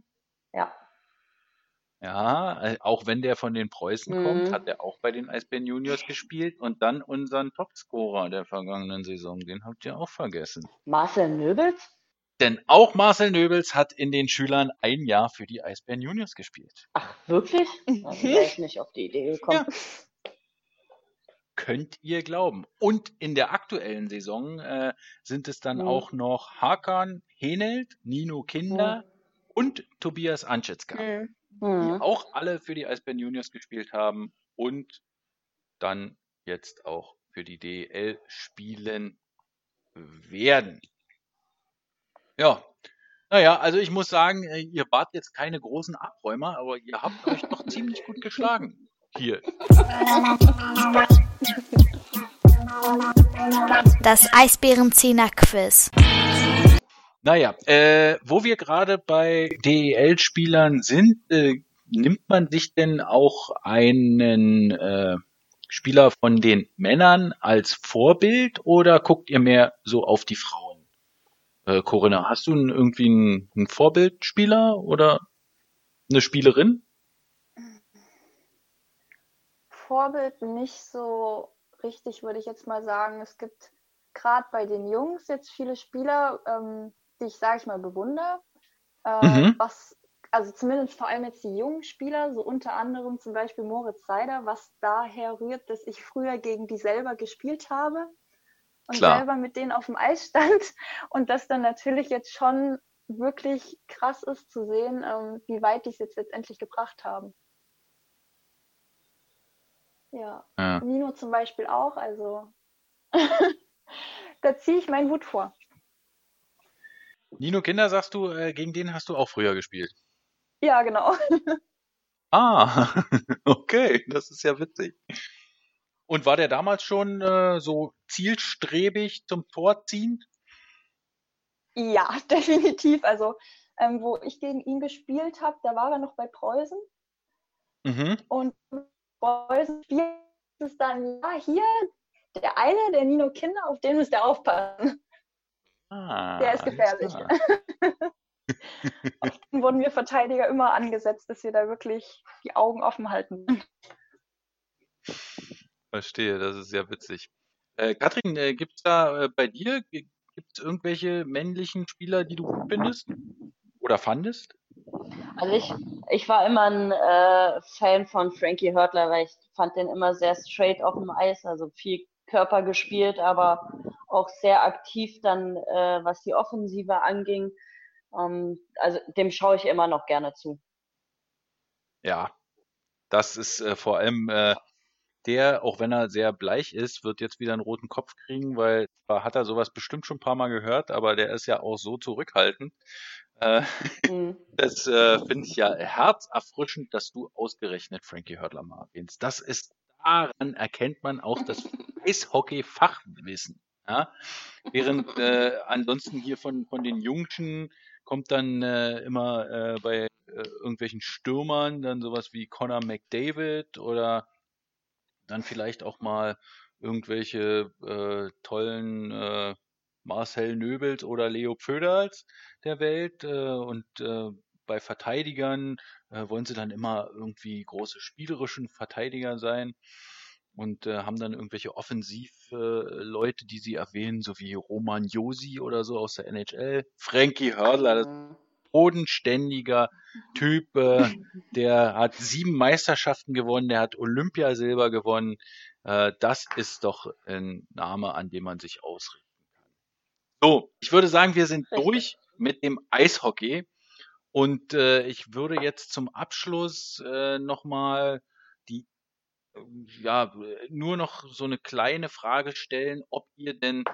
Ja, äh, auch wenn der von den Preußen kommt, Mhm. hat er auch bei den Eisbären Juniors gespielt und dann unseren Topscorer der vergangenen Saison, den habt ihr auch vergessen. Marcel Nöbels? Denn auch Marcel Nöbels hat in den Schülern ein Jahr für die Eisbären Juniors gespielt. Ach, wirklich? [LAUGHS] Da wäre ich nicht auf die Idee gekommen. Ja. Könnt ihr glauben. Und in der aktuellen Saison äh, sind es dann Mhm. auch noch Hakan Henelt, Nino Kinder und Tobias Anschätzka, hm. die Mhm. auch alle für die Eisbären Juniors gespielt haben und dann jetzt auch für die DL spielen werden. Ja, naja, also ich muss sagen, äh, ihr wart jetzt keine großen Abräumer, aber ihr habt euch doch ziemlich gut geschlagen. Hier. Das Eisbärenzehner-Quiz. Naja, äh, wo wir gerade bei DEL-Spielern sind, äh, nimmt man sich denn auch einen äh, Spieler von den Männern als Vorbild oder guckt ihr mehr so auf die Frauen? Äh, Corinna, hast du einen, irgendwie einen, einen Vorbildspieler oder eine Spielerin? Vorbild nicht so richtig, würde ich jetzt mal sagen. Es gibt gerade bei den Jungs jetzt viele Spieler, ähm, die ich, sage ich mal, bewundere. Äh, mhm. Was, also zumindest vor allem jetzt die jungen Spieler, so unter anderem zum Beispiel Moritz Seider, was daher rührt, dass ich früher gegen die selber gespielt habe und Klar. selber mit denen auf dem Eis stand [LAUGHS] und das dann natürlich jetzt schon wirklich krass ist zu sehen, ähm, wie weit die es jetzt letztendlich gebracht haben. Ja. ja. Nino zum Beispiel auch, also [LAUGHS] da ziehe ich meinen Hut vor. Nino Kinder, sagst du, äh, gegen den hast du auch früher gespielt? Ja, genau. [LAUGHS] ah, [LAUGHS] okay, das ist ja witzig. Und war der damals schon äh, so zielstrebig zum Tor ziehend? Ja, [LAUGHS] definitiv. Also, ähm, wo ich gegen ihn gespielt habe, da war er noch bei Preußen. Mhm. Und Preußen spielt es dann, ja, hier, der eine, der Nino Kinder, auf den müsst ihr aufpassen. Ah, der ist gefährlich. auf [LAUGHS] den wurden wir Verteidiger immer angesetzt, dass wir da wirklich die Augen offen halten. Verstehe, das ist sehr witzig. Äh, Katrin, äh, gibt es da äh, bei dir, gibt es irgendwelche männlichen Spieler, die du gut findest oder fandest? Also ich, ich war immer ein äh, Fan von Frankie Hörtler, weil ich fand den immer sehr straight auf dem Eis, also viel Körper gespielt, aber auch sehr aktiv dann, äh, was die Offensive anging. Ähm, also dem schaue ich immer noch gerne zu. Ja, das ist äh, vor allem äh, der, auch wenn er sehr bleich ist, wird jetzt wieder einen roten Kopf kriegen, weil zwar hat er sowas bestimmt schon ein paar Mal gehört, aber der ist ja auch so zurückhaltend. Äh, mhm. [LAUGHS] Das äh, finde ich ja herzerfrischend, dass du ausgerechnet Frankie Hörtler mal erwähnst. Das ist daran erkennt man auch das [LAUGHS] Eishockey-Fachwissen. Ja? Während äh, ansonsten hier von, von den Jungschen kommt dann äh, immer äh, bei äh, irgendwelchen Stürmern dann sowas wie Connor McDavid oder dann vielleicht auch mal irgendwelche äh, tollen äh, Marcel Nöbels oder Leo Pföderls der Welt und bei Verteidigern äh, wollen sie dann immer irgendwie große spielerischen Verteidiger sein und äh, haben dann irgendwelche Offensivleute, äh, die sie erwähnen, so wie Roman Josi oder so aus der NHL, Frankie das mhm. bodenständiger Typ, äh, [LAUGHS] der hat sieben Meisterschaften gewonnen, der hat Olympiasilber gewonnen. Äh, das ist doch ein Name, an dem man sich ausrichten kann. So, ich würde sagen, wir sind Richtig. durch mit dem Eishockey. Und äh, ich würde jetzt zum Abschluss äh, nochmal die, äh, ja, nur noch so eine kleine Frage stellen, ob ihr denn,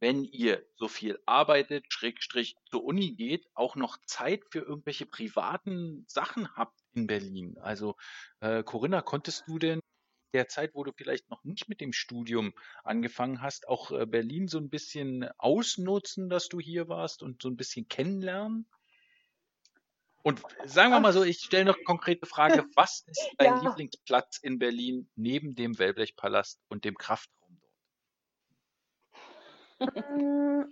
wenn ihr so viel arbeitet, Schrägstrich zur Uni geht, auch noch Zeit für irgendwelche privaten Sachen habt in Berlin. Also, äh, Corinna, konntest du denn der Zeit, wo du vielleicht noch nicht mit dem Studium angefangen hast, auch äh, Berlin so ein bisschen ausnutzen, dass du hier warst und so ein bisschen kennenlernen? Und sagen wir mal so, ich stelle noch konkrete Frage, [LAUGHS] was ist dein ja. Lieblingsplatz in Berlin neben dem Wellblechpalast und dem Kraftraum dort? Mm,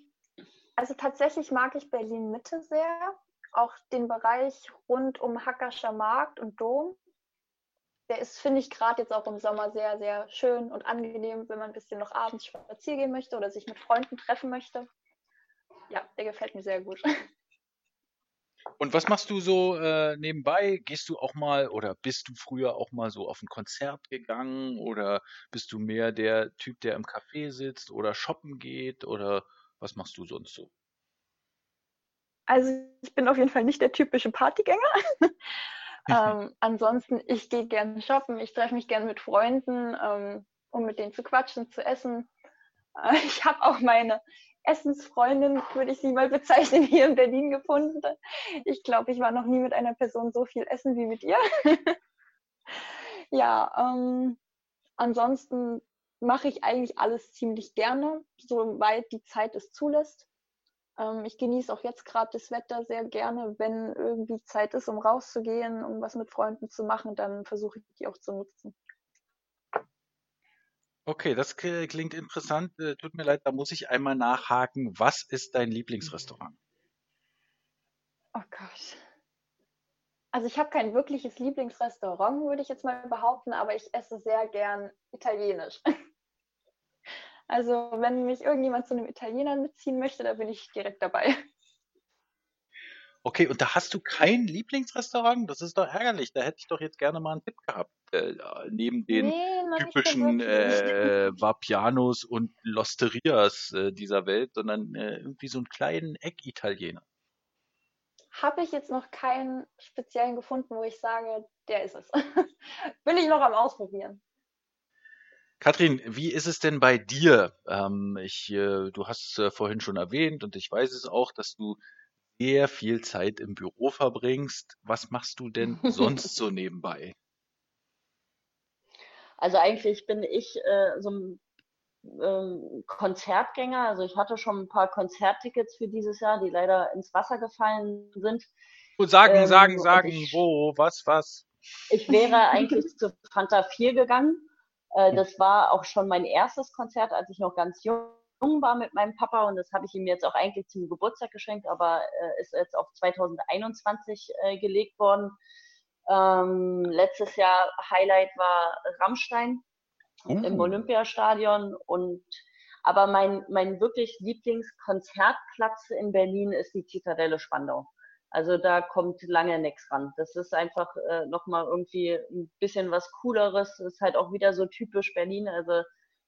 also tatsächlich mag ich Berlin Mitte sehr, auch den Bereich rund um Hackerscher Markt und Dom. Der ist, finde ich, gerade jetzt auch im Sommer sehr, sehr schön und angenehm, wenn man ein bisschen noch abends spazieren gehen möchte oder sich mit Freunden treffen möchte. Ja, der gefällt mir sehr gut. Und was machst du so äh, nebenbei? Gehst du auch mal oder bist du früher auch mal so auf ein Konzert gegangen oder bist du mehr der Typ, der im Café sitzt oder shoppen geht oder was machst du sonst so? Also ich bin auf jeden Fall nicht der typische Partygänger. [LAUGHS] ähm, ansonsten, ich gehe gerne shoppen, ich treffe mich gerne mit Freunden, ähm, um mit denen zu quatschen, zu essen. Äh, ich habe auch meine Essensfreundin, würde ich sie mal bezeichnen, [LAUGHS] hier in Berlin gefunden. Ich glaube, ich war noch nie mit einer Person so viel essen wie mit ihr. [LAUGHS] ja, ähm, ansonsten mache ich eigentlich alles ziemlich gerne, soweit die Zeit es zulässt. Ähm, ich genieße auch jetzt gerade das Wetter sehr gerne. Wenn irgendwie Zeit ist, um rauszugehen, um was mit Freunden zu machen, dann versuche ich die auch zu nutzen. Okay, das klingt interessant. Äh, tut mir leid, da muss ich einmal nachhaken. Was ist dein Lieblingsrestaurant? Oh Gott. Also ich habe kein wirkliches Lieblingsrestaurant, würde ich jetzt mal behaupten, aber ich esse sehr gern italienisch. [LAUGHS] Also wenn mich irgendjemand zu einem Italiener mitziehen möchte, da bin ich direkt dabei. Okay, und da hast du kein Lieblingsrestaurant? Das ist doch ärgerlich. Da hätte ich doch jetzt gerne mal einen Tipp gehabt. Äh, neben den nee, typischen äh, Vapianos und Losterias äh, dieser Welt, sondern äh, irgendwie so einen kleinen Eck-Italiener. Habe ich jetzt noch keinen speziellen gefunden, wo ich sage, der ist es. [LAUGHS] Bin ich noch am Ausprobieren. Katrin, wie ist es denn bei dir? Ähm, ich, äh, du hast es äh, vorhin schon erwähnt und ich weiß es auch, dass du sehr viel Zeit im Büro verbringst. Was machst du denn sonst [LAUGHS] so nebenbei? Also eigentlich bin ich äh, so ein ähm, Konzertgänger. Also ich hatte schon ein paar Konzerttickets für dieses Jahr, die leider ins Wasser gefallen sind. Sagen, ähm, sagen, sagen, ich, wo, was, was? Ich wäre eigentlich zu Fanta 4 gegangen äh, das war auch schon mein erstes Konzert, als ich noch ganz jung war mit meinem Papa und das habe ich ihm jetzt auch eigentlich zum Geburtstag geschenkt, aber äh, ist jetzt auf 2021 äh, gelegt worden. Ähm, letztes Jahr Highlight war Rammstein uh. im Olympiastadion und aber mein, mein wirklich Lieblingskonzertplatz in Berlin ist die Zitadelle Spandau. Also da kommt lange nichts ran. Das ist einfach äh, nochmal irgendwie ein bisschen was Cooleres. Das ist halt auch wieder so typisch Berlin. Also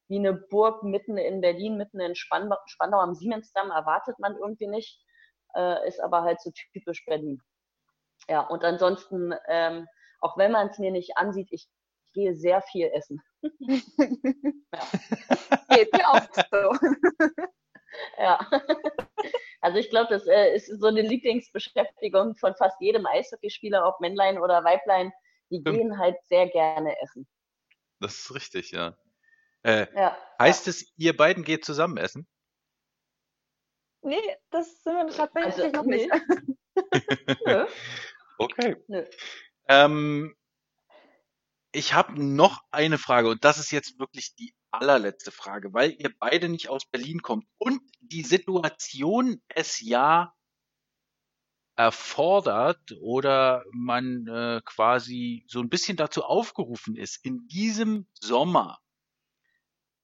wie eine Burg mitten in Berlin, mitten in Spandau, Spandau am Siemensdamm erwartet man irgendwie nicht. Äh, ist aber halt so typisch Berlin. Ja, und ansonsten, ähm, auch wenn man es mir nicht ansieht, ich gehe sehr viel essen. [LAUGHS] ja. Geht mir auch so. [LAUGHS] ja. Also ich glaube, das äh, ist so eine Lieblingsbeschäftigung von fast jedem Eishockeyspieler, ob Männlein oder Weiblein. Die Stimmt. gehen halt sehr gerne essen. Das ist richtig, ja. Äh, ja. Heißt es, ihr beiden geht zusammen essen? Nee, das sind wir tatsächlich also, noch nee. [LAUGHS] nicht. [LAUGHS] okay. Nö. Ähm, ich habe noch eine Frage und das ist jetzt wirklich die allerletzte Frage, weil ihr beide nicht aus Berlin kommt und die Situation es ja erfordert oder man äh, quasi so ein bisschen dazu aufgerufen ist, in diesem Sommer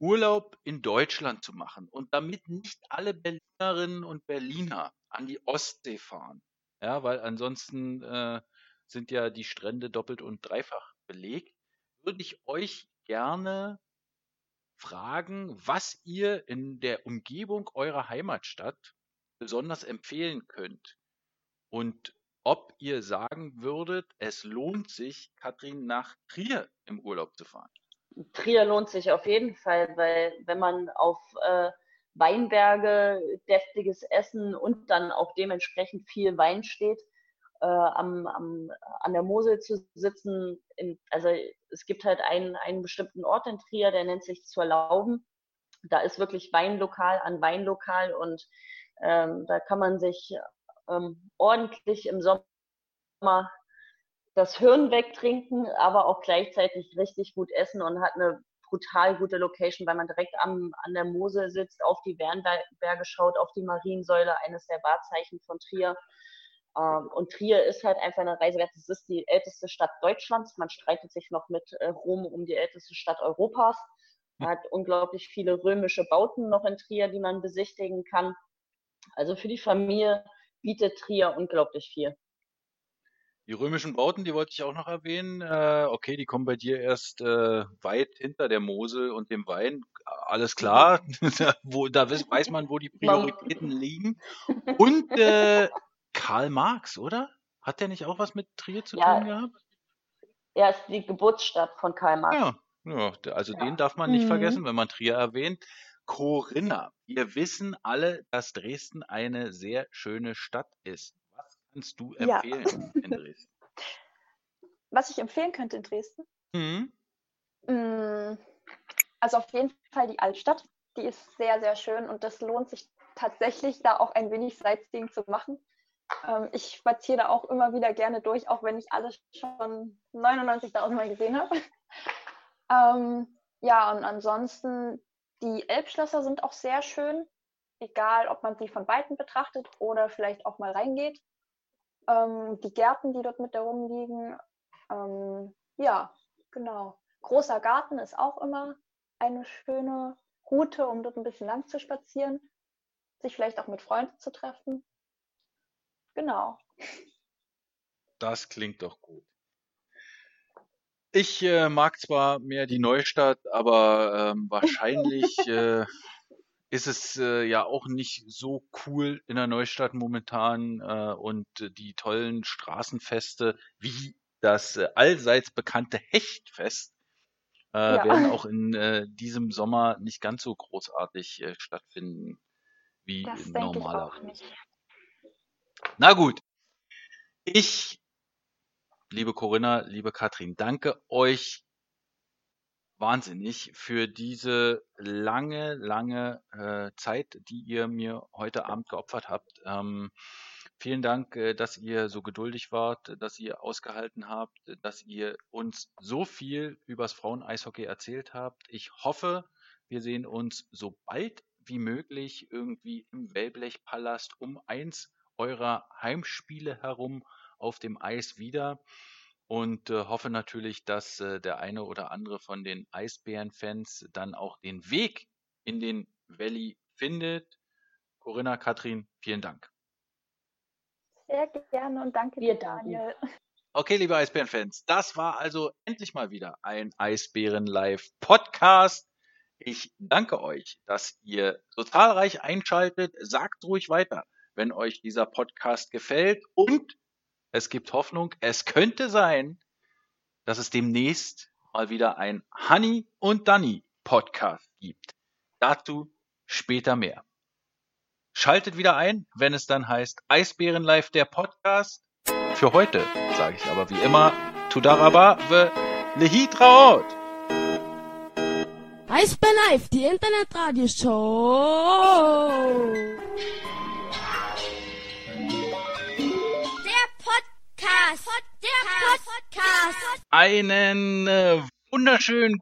Urlaub in Deutschland zu machen und damit nicht alle Berlinerinnen und Berliner an die Ostsee fahren. Ja, weil ansonsten äh, sind ja die Strände doppelt und dreifach belegt, würde ich euch gerne fragen, was ihr in der Umgebung eurer Heimatstadt besonders empfehlen könnt und ob ihr sagen würdet, es lohnt sich, Katrin, nach Trier im Urlaub zu fahren. Trier lohnt sich auf jeden Fall, weil wenn man auf äh, Weinberge, deftiges Essen und dann auch dementsprechend viel Wein steht, äh, am, am, an der Mosel zu sitzen. In, also es gibt halt einen, einen bestimmten Ort in Trier, der nennt sich Zur Lauben. Da ist wirklich Weinlokal an Weinlokal und ähm, da kann man sich ähm, ordentlich im Sommer das Hirn wegtrinken, aber auch gleichzeitig richtig gut essen und hat eine brutal gute Location, weil man direkt am, an der Mosel sitzt, auf die Wernberge schaut, auf die Mariensäule, eines der Wahrzeichen von Trier. Ähm, und Trier ist halt einfach eine Reise wert. Es ist die älteste Stadt Deutschlands. Man streitet sich noch mit äh, Rom um die älteste Stadt Europas. Man hat unglaublich viele römische Bauten noch in Trier, die man besichtigen kann. Also für die Familie bietet Trier unglaublich viel. Die römischen Bauten, die wollte ich auch noch erwähnen. Äh, okay, die kommen bei dir erst äh, weit hinter der Mosel und dem Wein. Alles klar, [LAUGHS] wo, da weiß man, wo die Prioritäten liegen. Und äh, Karl Marx, oder? Hat der nicht auch was mit Trier zu ja, tun gehabt? Er ist die Geburtsstadt von Karl Marx. Ja, ja also ja. den darf man nicht mhm. vergessen, wenn man Trier erwähnt. Corinna, wir wissen alle, dass Dresden eine sehr schöne Stadt ist. Was kannst du empfehlen ja. in [LAUGHS] Dresden? Was ich empfehlen könnte in Dresden? Mhm. Mm, also auf jeden Fall die Altstadt. Die ist sehr, sehr schön und das lohnt sich tatsächlich da auch ein wenig Sightseeing zu machen. Ähm, ich spaziere da auch immer wieder gerne durch, auch wenn ich alles schon 99.000 Mal gesehen habe. [LAUGHS] ähm, ja, und ansonsten, die Elbschlösser sind auch sehr schön, egal ob man sie von Weitem betrachtet oder vielleicht auch mal reingeht. Ähm, die Gärten, die dort mit herumliegen, ähm, ja, genau. Großer Garten ist auch immer eine schöne Route, um dort ein bisschen lang zu spazieren, sich vielleicht auch mit Freunden zu treffen. Genau. Das klingt doch gut. Ich äh, mag zwar mehr die Neustadt, aber ähm, wahrscheinlich [LAUGHS] äh, ist es äh, ja auch nicht so cool in der Neustadt momentan äh, und die tollen Straßenfeste wie das äh, allseits bekannte Hechtfest äh, ja. werden [LAUGHS] auch in äh, diesem Sommer nicht ganz so großartig äh, stattfinden wie das normalerweise. Na gut. Ich, liebe Corinna, liebe Katrin, danke euch wahnsinnig für diese lange, lange äh, Zeit, die ihr mir heute Abend geopfert habt. Ähm, vielen Dank, äh, dass ihr so geduldig wart, dass ihr ausgehalten habt, dass ihr uns so viel übers Frauen-Eishockey erzählt habt. Ich hoffe, wir sehen uns so bald wie möglich irgendwie im Wellblechpalast um eins eurer Heimspiele herum auf dem Eis wieder und äh, hoffe natürlich, dass äh, der eine oder andere von den Eisbären-Fans dann auch den Weg in den Valley findet. Corinna, Katrin, vielen Dank. Sehr gerne und danke dir, Daniel. Okay, liebe Eisbären-Fans, das war also endlich mal wieder ein Eisbären-Live-Podcast. Ich danke euch, dass ihr so zahlreich einschaltet. Sagt ruhig weiter, wenn euch dieser Podcast gefällt und es gibt Hoffnung. Es könnte sein, dass es demnächst mal wieder ein Honey und Danny Podcast gibt. Dazu später mehr. Schaltet wieder ein, wenn es dann heißt Eisbären Live der Podcast. Für heute sage ich aber wie immer Tudaraba ve Lehitraot. Eisbären Live, die Internetradioshow. Podcast. Einen äh, wunderschönen